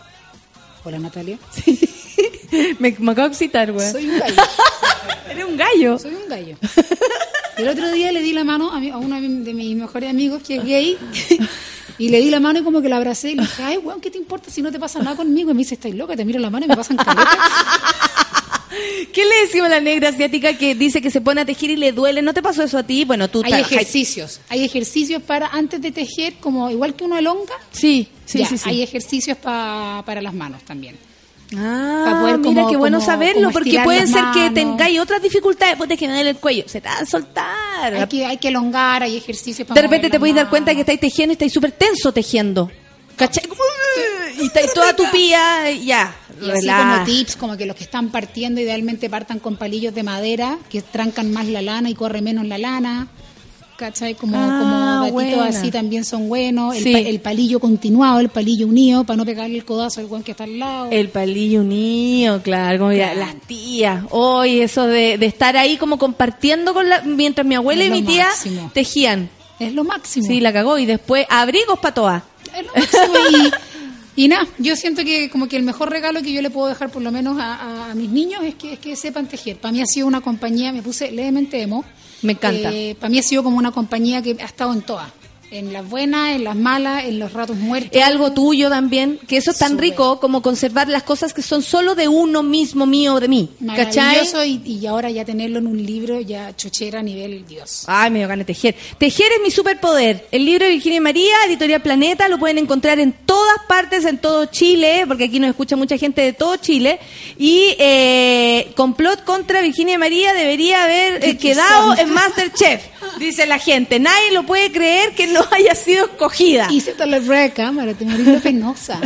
Hola Natalia. me, me acabo de excitar, güey. Soy un gallo. Eres un gallo. Soy un gallo. El otro día le di la mano a, mi- a uno de mi- de mis mejores amigos que es gay. Y le di la mano y como que la abracé y le dije, ay, weón, ¿qué te importa si no te pasa nada conmigo? Y me dice, estáis loca, te miro la mano y me pasan caleta. ¿Qué le decimos a la negra asiática que dice que se pone a tejer y le duele? ¿No te pasó eso a ti? Bueno, tú Hay ejercicios. Hay ejercicios para, antes de tejer, como igual que uno elonga, Sí, sí, ya, sí, sí. hay ejercicios pa- para las manos también. Ah, poder mira como- qué bueno como- saberlo, como porque puede ser que manos. tengáis otras dificultades, pues de que me duele el cuello, se te va a soltar. Hay que, hay que elongar, hay ejercicios para de repente te podéis dar cuenta que estáis tejiendo y estáis súper tenso tejiendo. ¿Cachai? Y estáis toda tupía, y ya. Y así como tips, como que los que están partiendo idealmente partan con palillos de madera que trancan más la lana y corre menos la lana. ¿Cachai? Como, Ah, como gatitos buena. así también son buenos. El, pa- el palillo continuado, el palillo unido, para no pegarle el codazo al guan que está al lado. El palillo unido, claro, como ya, Claro. las tías. Hoy eso de, de estar ahí como compartiendo con la... Mientras mi abuela Es y mi tía máximo. tejían. Es lo máximo. Sí, la cagó. Y después abrigos para todas. Es lo máximo. Y, y nada, yo siento que como que el mejor regalo que yo le puedo dejar por lo menos a, a- a mis niños es que, es que sepan tejer. Para mí ha sido una compañía, me puse levemente emo. Me encanta. para mí ha sido como una compañía que ha estado en todas. En las buenas, en las malas, en los ratos muertos. Es algo tuyo también, que eso es tan Súper. rico como conservar las cosas que son solo de uno mismo, mío, de mí. ¿Cachai? Maravilloso y, y ahora ya tenerlo en un libro ya chochera a nivel Dios. Ay, me de tejer. Tejer es mi superpoder. El libro de Virginia María, Editorial Planeta, lo pueden encontrar en todas partes, en todo Chile, porque aquí nos escucha mucha gente de todo Chile. Y eh, Complot contra Virginia María debería haber eh, ¿Qué quedado en Masterchef, dice la gente. Nadie lo puede creer que no haya sido escogida. Hice hasta la prueba de cámara, te morí de penosa.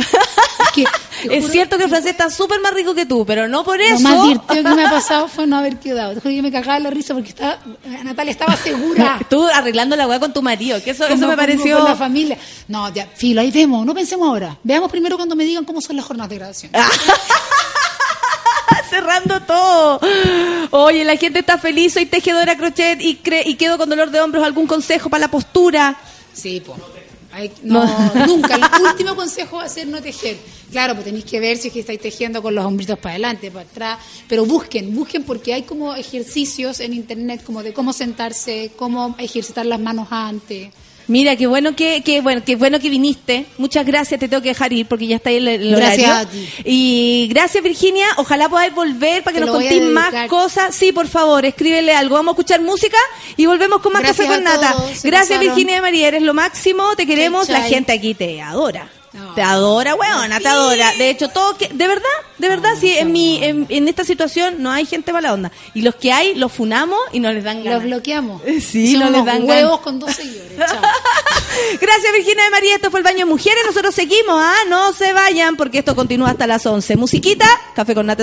Es, que, cierto que el francés está súper más rico que tú, pero no por Lo eso. más divertido que me ha pasado fue no haber quedado. Te juro que yo me cagaba la risa porque estaba, Natalia estaba segura. Tú arreglando la weá con tu marido, que eso, eso Como me pareció. Con la familia. No, ya, filo, ahí vemos, no pensemos ahora. Veamos primero cuando me digan cómo son las jornadas de graduación. Cerrando todo. Oye, la gente está feliz, soy tejedora crochet y, cre- y quedo con dolor de hombros. ¿Algún consejo para la postura? Sí, pues. no, nunca. El último consejo va a ser no tejer. Claro, pues tenéis que ver si es que estáis tejiendo con los hombritos para adelante, para atrás. Pero busquen, busquen porque hay como ejercicios en internet como de cómo sentarse, cómo ejercitar las manos antes. Mira, qué bueno que, que bueno, qué bueno que viniste. Muchas gracias, te tengo que dejar ir porque ya está ahí el, el Gracias horario. a ti. Y gracias Virginia, ojalá podáis volver para que Te nos contéis más cosas. Sí, por favor, escríbele algo. Vamos a escuchar música y volvemos con más Gracias café con nata. todos, Gracias. Virginia de María, eres lo máximo, te queremos, la gente aquí te adora. No. Te adora, weona, te adora. De hecho, todo que, de verdad, de verdad, sí, en mi, en, en esta situación no hay gente mala onda. Y los que hay, los funamos y no les dan Los ganas. bloqueamos. Sí, Somos no les dan huevos ganas. con dos seguidores. Chao. Gracias Virginia de María, esto fue el baño de mujeres, nosotros seguimos, ah, no se vayan porque esto continúa hasta las 11. Musiquita, café con nata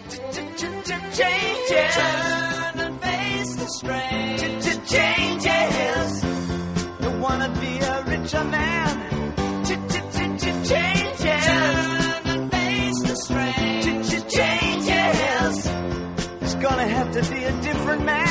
Changes. Turn and face the strain. Changes. Don't wanna be a richer man. Changes. Turn and face the strain. Changes. It's gonna have to be a different man.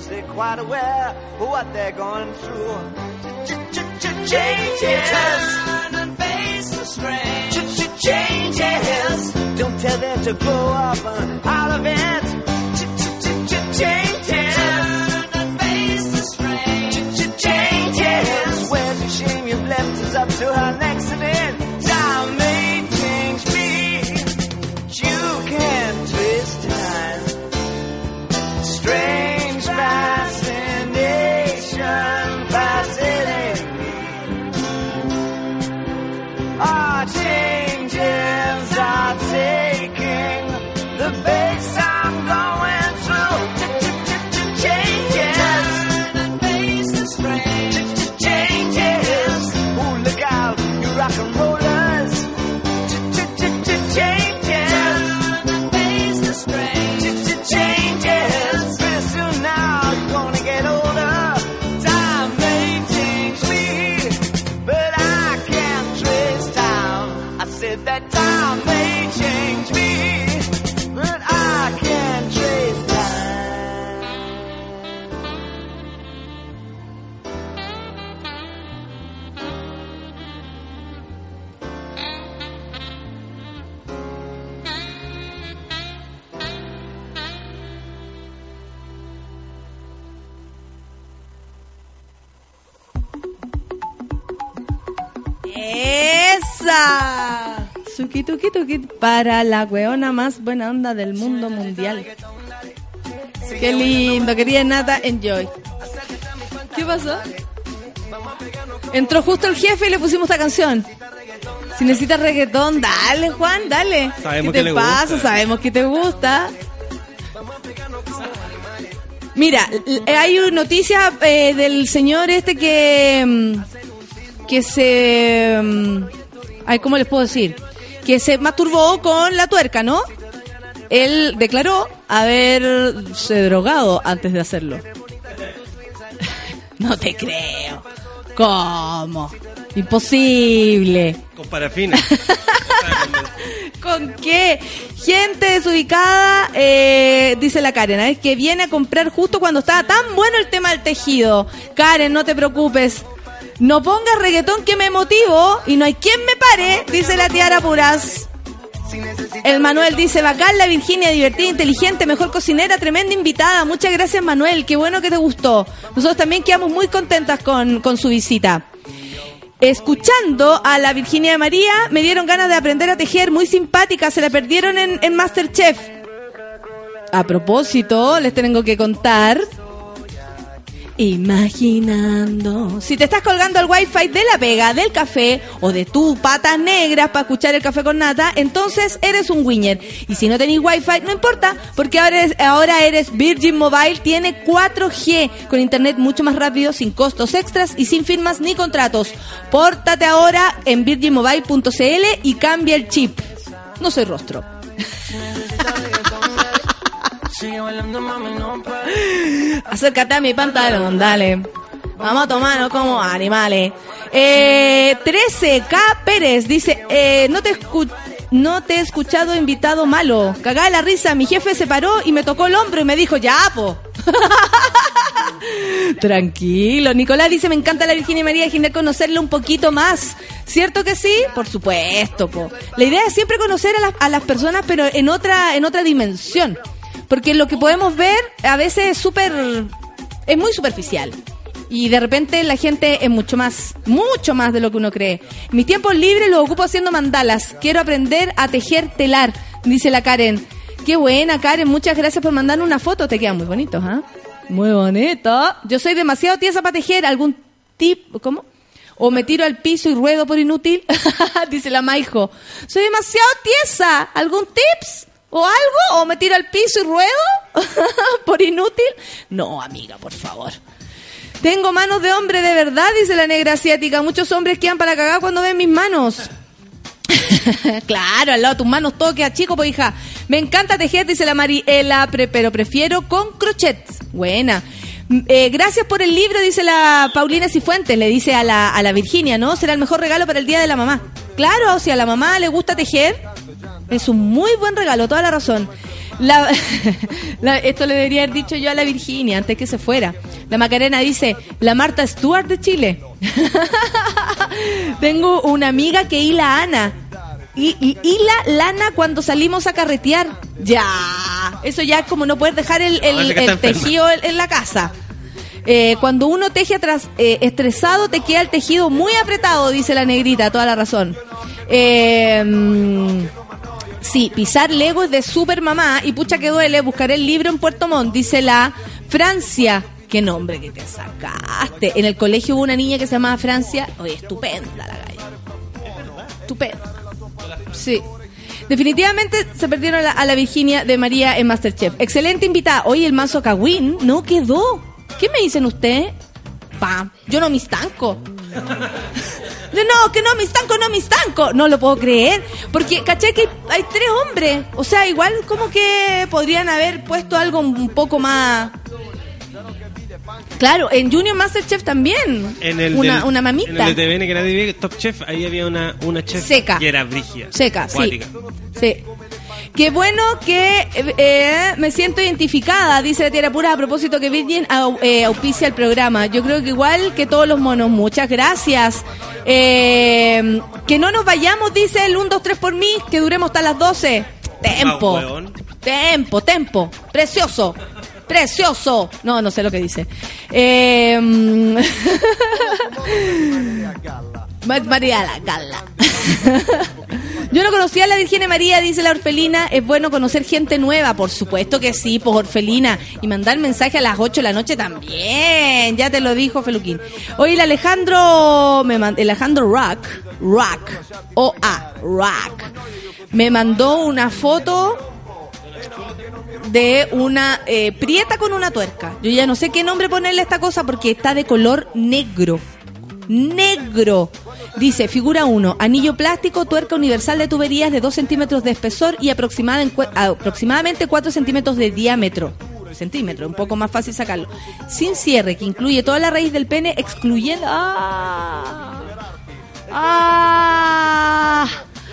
consultations. They're quite aware of what they're going through. Changes. Turn and face the strain. Changes. Don't tell them to grow up out of it. Changes. Turn and face the strain. Changes. Where's the shame you've left us up to our ¡Esa! Suki tuki tuki para la weona más buena onda del mundo mundial. Qué lindo, querida Nata, enjoy. ¿Qué pasó? Entró justo el jefe y le pusimos esta canción. Si necesitas reggaetón, dale, Juan, dale. Sabemos ¿Qué que te le pasa? gusta. Sabemos que te gusta. Mira, l- hay una noticia eh, del señor este que mm, que se mm, ay, ¿cómo les puedo decir? Que se masturbó con la tuerca, ¿no? Él declaró haberse drogado antes de hacerlo. No te creo. ¿Cómo? Imposible. Con parafina. ¿Con qué? Gente desubicada, eh, dice la Karen, ¿sabes? que viene a comprar justo cuando estaba tan bueno el tema del tejido. Karen, no te preocupes. No pongas reggaetón que me motivo y no hay quien me pare, dice la tiara Puras. El Manuel dice, bacán la Virginia, divertida, inteligente, mejor cocinera, tremenda invitada. Muchas gracias Manuel, qué bueno que te gustó. Nosotros también quedamos muy contentas con, con su visita. Escuchando a la Virginia María, me dieron ganas de aprender a tejer, muy simpática, se la perdieron en, en Masterchef. A propósito, les tengo que contar. Imaginando. Si te estás colgando el wifi de la pega, del café o de tu patas negras para escuchar el café con nata, entonces eres un winner. Y si no tenés wifi, no importa, porque ahora eres, ahora eres Virgin Mobile, tiene 4G con internet mucho más rápido, sin costos extras y sin firmas ni contratos. Pórtate ahora en virginmobile.cl y cambia el chip. No soy rostro. Sigue bailando, mami, no pares. Acércate a mi pantalón, dale. Vamos a tomarnos como animales. Eh, 13K Pérez dice, eh, no te no te he escuchado invitado malo. Cagá la risa, mi jefe se paró y me tocó el hombro y me dijo, ya, po. Tranquilo. Nicolás dice, me encanta la Virginia María, genial conocerla un poquito más. ¿Cierto que sí? Por supuesto, po. La idea es siempre conocer a las, a las personas, pero en otra, en otra dimensión. Porque lo que podemos ver a veces es súper, es muy superficial. Y de repente la gente es mucho más, mucho más de lo que uno cree. Mis tiempos libres los ocupo haciendo mandalas. Quiero aprender a tejer telar, dice la Karen. Qué buena, Karen. Muchas gracias por mandar una foto. Te quedan muy bonitos, ¿ah? Muy bonito. Yo soy demasiado tiesa para tejer. ¿Algún tip? ¿Cómo? O me tiro al piso y ruedo por inútil. dice la Maijo. Soy demasiado tiesa. ¿Algún tips? ¿O algo? ¿O me tiro al piso y ruedo? por inútil. No, amiga, por favor. Tengo manos de hombre de verdad, dice la negra asiática. Muchos hombres quedan para cagar cuando ven mis manos. claro, al lado de tus manos todo queda chico, pues hija. Me encanta tejer, dice la Mariela, pero prefiero con crochet. Buena. Eh, gracias por el libro, dice la Paulina Cifuentes, le dice a la, a la Virginia, ¿no? Será el mejor regalo para el Día de la Mamá. Claro, si a la mamá le gusta tejer, es un muy buen regalo, toda la razón. La- la- esto le debería haber dicho yo a la Virginia antes que se fuera. La Macarena dice, la Marta Stewart de Chile. Tengo una amiga que hila Ana. Y, y hila lana cuando salimos a carretear. Ya. Eso ya es como no poder dejar el, tejido en, en la casa. Eh, cuando uno teje atrás, eh, estresado, te queda el tejido muy apretado, dice la negrita, toda la razón. Eh, mm, Sí, pisar Lego es de super mamá y pucha que duele, buscaré el libro en Puerto Montt, dice la Francia. Qué nombre que te sacaste. En el colegio hubo una niña que se llamaba Francia. Oye, estupenda la galla. Estupenda. Sí. Definitivamente se perdieron a la, Virginia de María en Masterchef. Excelente invitada. Oye, el mazo Kawin no quedó. ¿Qué me dicen ustedes? Pa, yo no me estanco. No, que no me estanco, no me estanco. No lo puedo creer. Porque, ¿caché que hay, hay tres hombres? O sea, igual como que podrían haber puesto algo un poco más... Claro, en Junior Masterchef también. En el una, del- una mamita. En el de TVN que nadie ve, Top Chef, ahí había una, una chef Seca. que era brigia. Seca, sí. acuática. Sí. Qué bueno que eh, me siento identificada, dice la tierra pura, a propósito que Virgin au- eh, auspicia el programa. Yo creo que igual que todos los monos, muchas gracias. Eh, que no nos vayamos, dice el 1, 2, 3 por mí, que duremos hasta las 12. Tempo. Ah. Tempo, tempo. Precioso. Precioso. No, no sé lo que dice. Eh, María la Gala. Yo no conocía a la Virgen María, dice la orfelina. Es bueno conocer gente nueva, por supuesto que sí, pues orfelina. Y mandar mensaje a las 8 de la noche también. Ya te lo dijo Feluquín. Oye, el Alejandro, me el Alejandro Rock, Rock, O-A, Rock, me mandó una foto de una eh, prieta con una tuerca. Yo ya no sé qué nombre ponerle a esta cosa porque está de color negro. Negro. Dice, figura 1, anillo plástico, tuerca universal de tuberías de 2 centímetros de espesor y aproximadamente 4 centímetros de diámetro. Centímetro, un poco más fácil sacarlo. Sin cierre, que incluye toda la raíz del pene, excluyendo... ¡Ah! ¡Ah!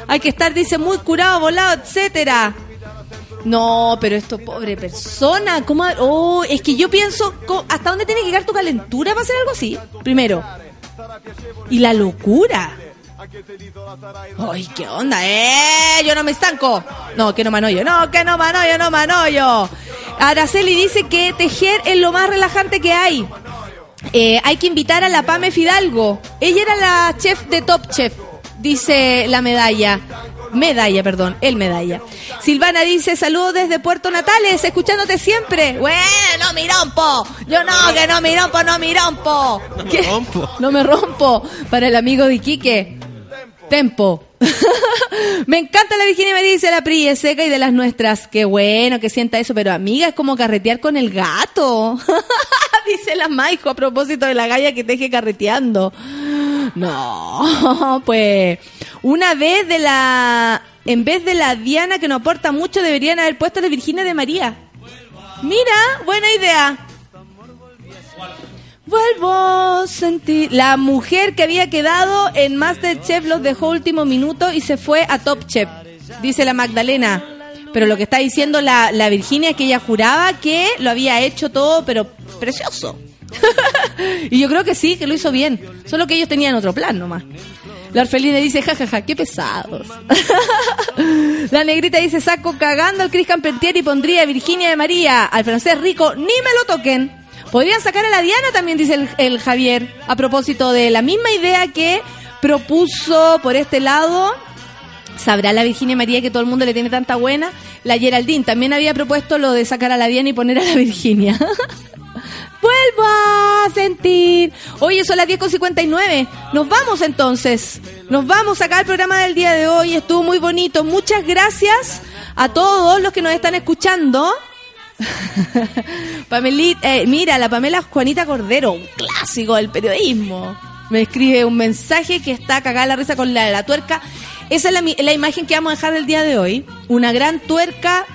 Hay que estar, dice, muy curado, volado, etcétera. No, pero esto, pobre persona, ¿cómo? Oh, es que yo pienso, ¿cómo- ¿hasta dónde tiene que llegar tu calentura para hacer algo así? Primero. Y la locura. Ay, ¿qué onda? ¡Eh! Yo no me estanco. No, que no manoyo. No, que no manoyo, no manoyo. Araceli dice que tejer es lo más relajante que hay. Eh, hay que invitar a la Pame Fidalgo. Ella era la chef de Top Chef, dice la medalla. Medalla, perdón, el medalla. Silvana dice, saludos desde Puerto Natales, escuchándote siempre. Bueno, no me rompo. Yo no, que no me rompo, no me rompo. No me rompo. No me rompo. Para el amigo de Iquique. Tempo. me encanta la Virginia María, dice la Pri, es seca y de las nuestras. Qué bueno que sienta eso, pero amiga, es como carretear con el gato. dice la Maijo a propósito de la galla que teje carreteando. No, pues una vez de la, en vez de la Diana que no aporta mucho, deberían haber puesto la Virginia de María. Mira, buena idea. Vuelvo a sentir. La mujer que había quedado en Masterchef los dejó último minuto y se fue a Top Chef, dice la Magdalena. Pero lo que está diciendo la, la Virginia es que ella juraba que lo había hecho todo, pero precioso. y yo creo que sí, que lo hizo bien. Solo que ellos tenían otro plan nomás. La orfelina dice, jajaja, qué pesados. la negrita dice, saco cagando al Cris Campentier y pondría a Virginia de María. Al francés rico, ni me lo toquen. Podrían sacar a la Diana también, dice el, Javier, a propósito de la misma idea que propuso por este lado. Sabrá la Virginia María que todo el mundo le tiene tanta buena. La Geraldine también había propuesto lo de sacar a la Diana y poner a la Virginia. Vuelvo a sentir. Oye, son las 10.59. Nos vamos entonces. Nos vamos acá al programa del día de hoy. Estuvo muy bonito. Muchas gracias a todos los que nos están escuchando. Pamelit, eh, mira, la Pamela Juanita Cordero, un clásico del periodismo. Me escribe un mensaje que está cagada la risa con la de la tuerca. Esa es la imagen que vamos a dejar del día de hoy. Una gran tuerca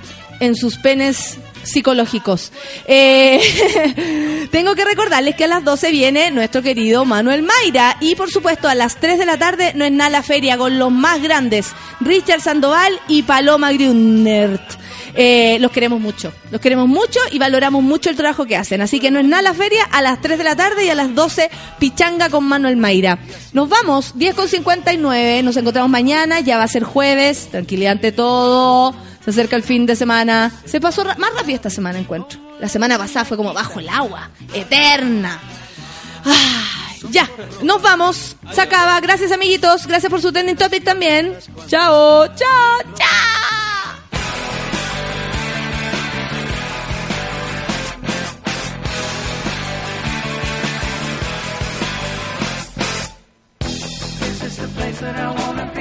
en sus penes psicológicos. Eh, tengo que recordarles que a las 12 viene nuestro querido Manuel Mayra y por supuesto a las 3 de la tarde no es nada la feria con los más grandes, Richard Sandoval y Paloma Grunert. Eh, los queremos mucho, los queremos mucho y valoramos mucho el trabajo que hacen. Así que no es nada la feria a las 3 de la tarde y a las 12 pichanga con Manuel Mayra. Nos vamos, 10 con 59, nos encontramos mañana, ya va a ser jueves, tranquilidad ante todo, se acerca el fin de semana. Se pasó más rápido esta semana, encuentro. La semana pasada fue como bajo el agua, eterna. Ya, nos vamos, se acaba. Gracias amiguitos, gracias por su trending topic también. Chao, chao, chao. That I wanna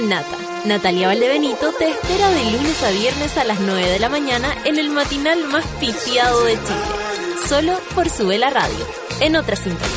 Nata. Natalia Valdebenito te espera de lunes a viernes a las 9 de la mañana en el matinal más pitiado de Chile. Solo por Sube la Radio, en otra sintonía.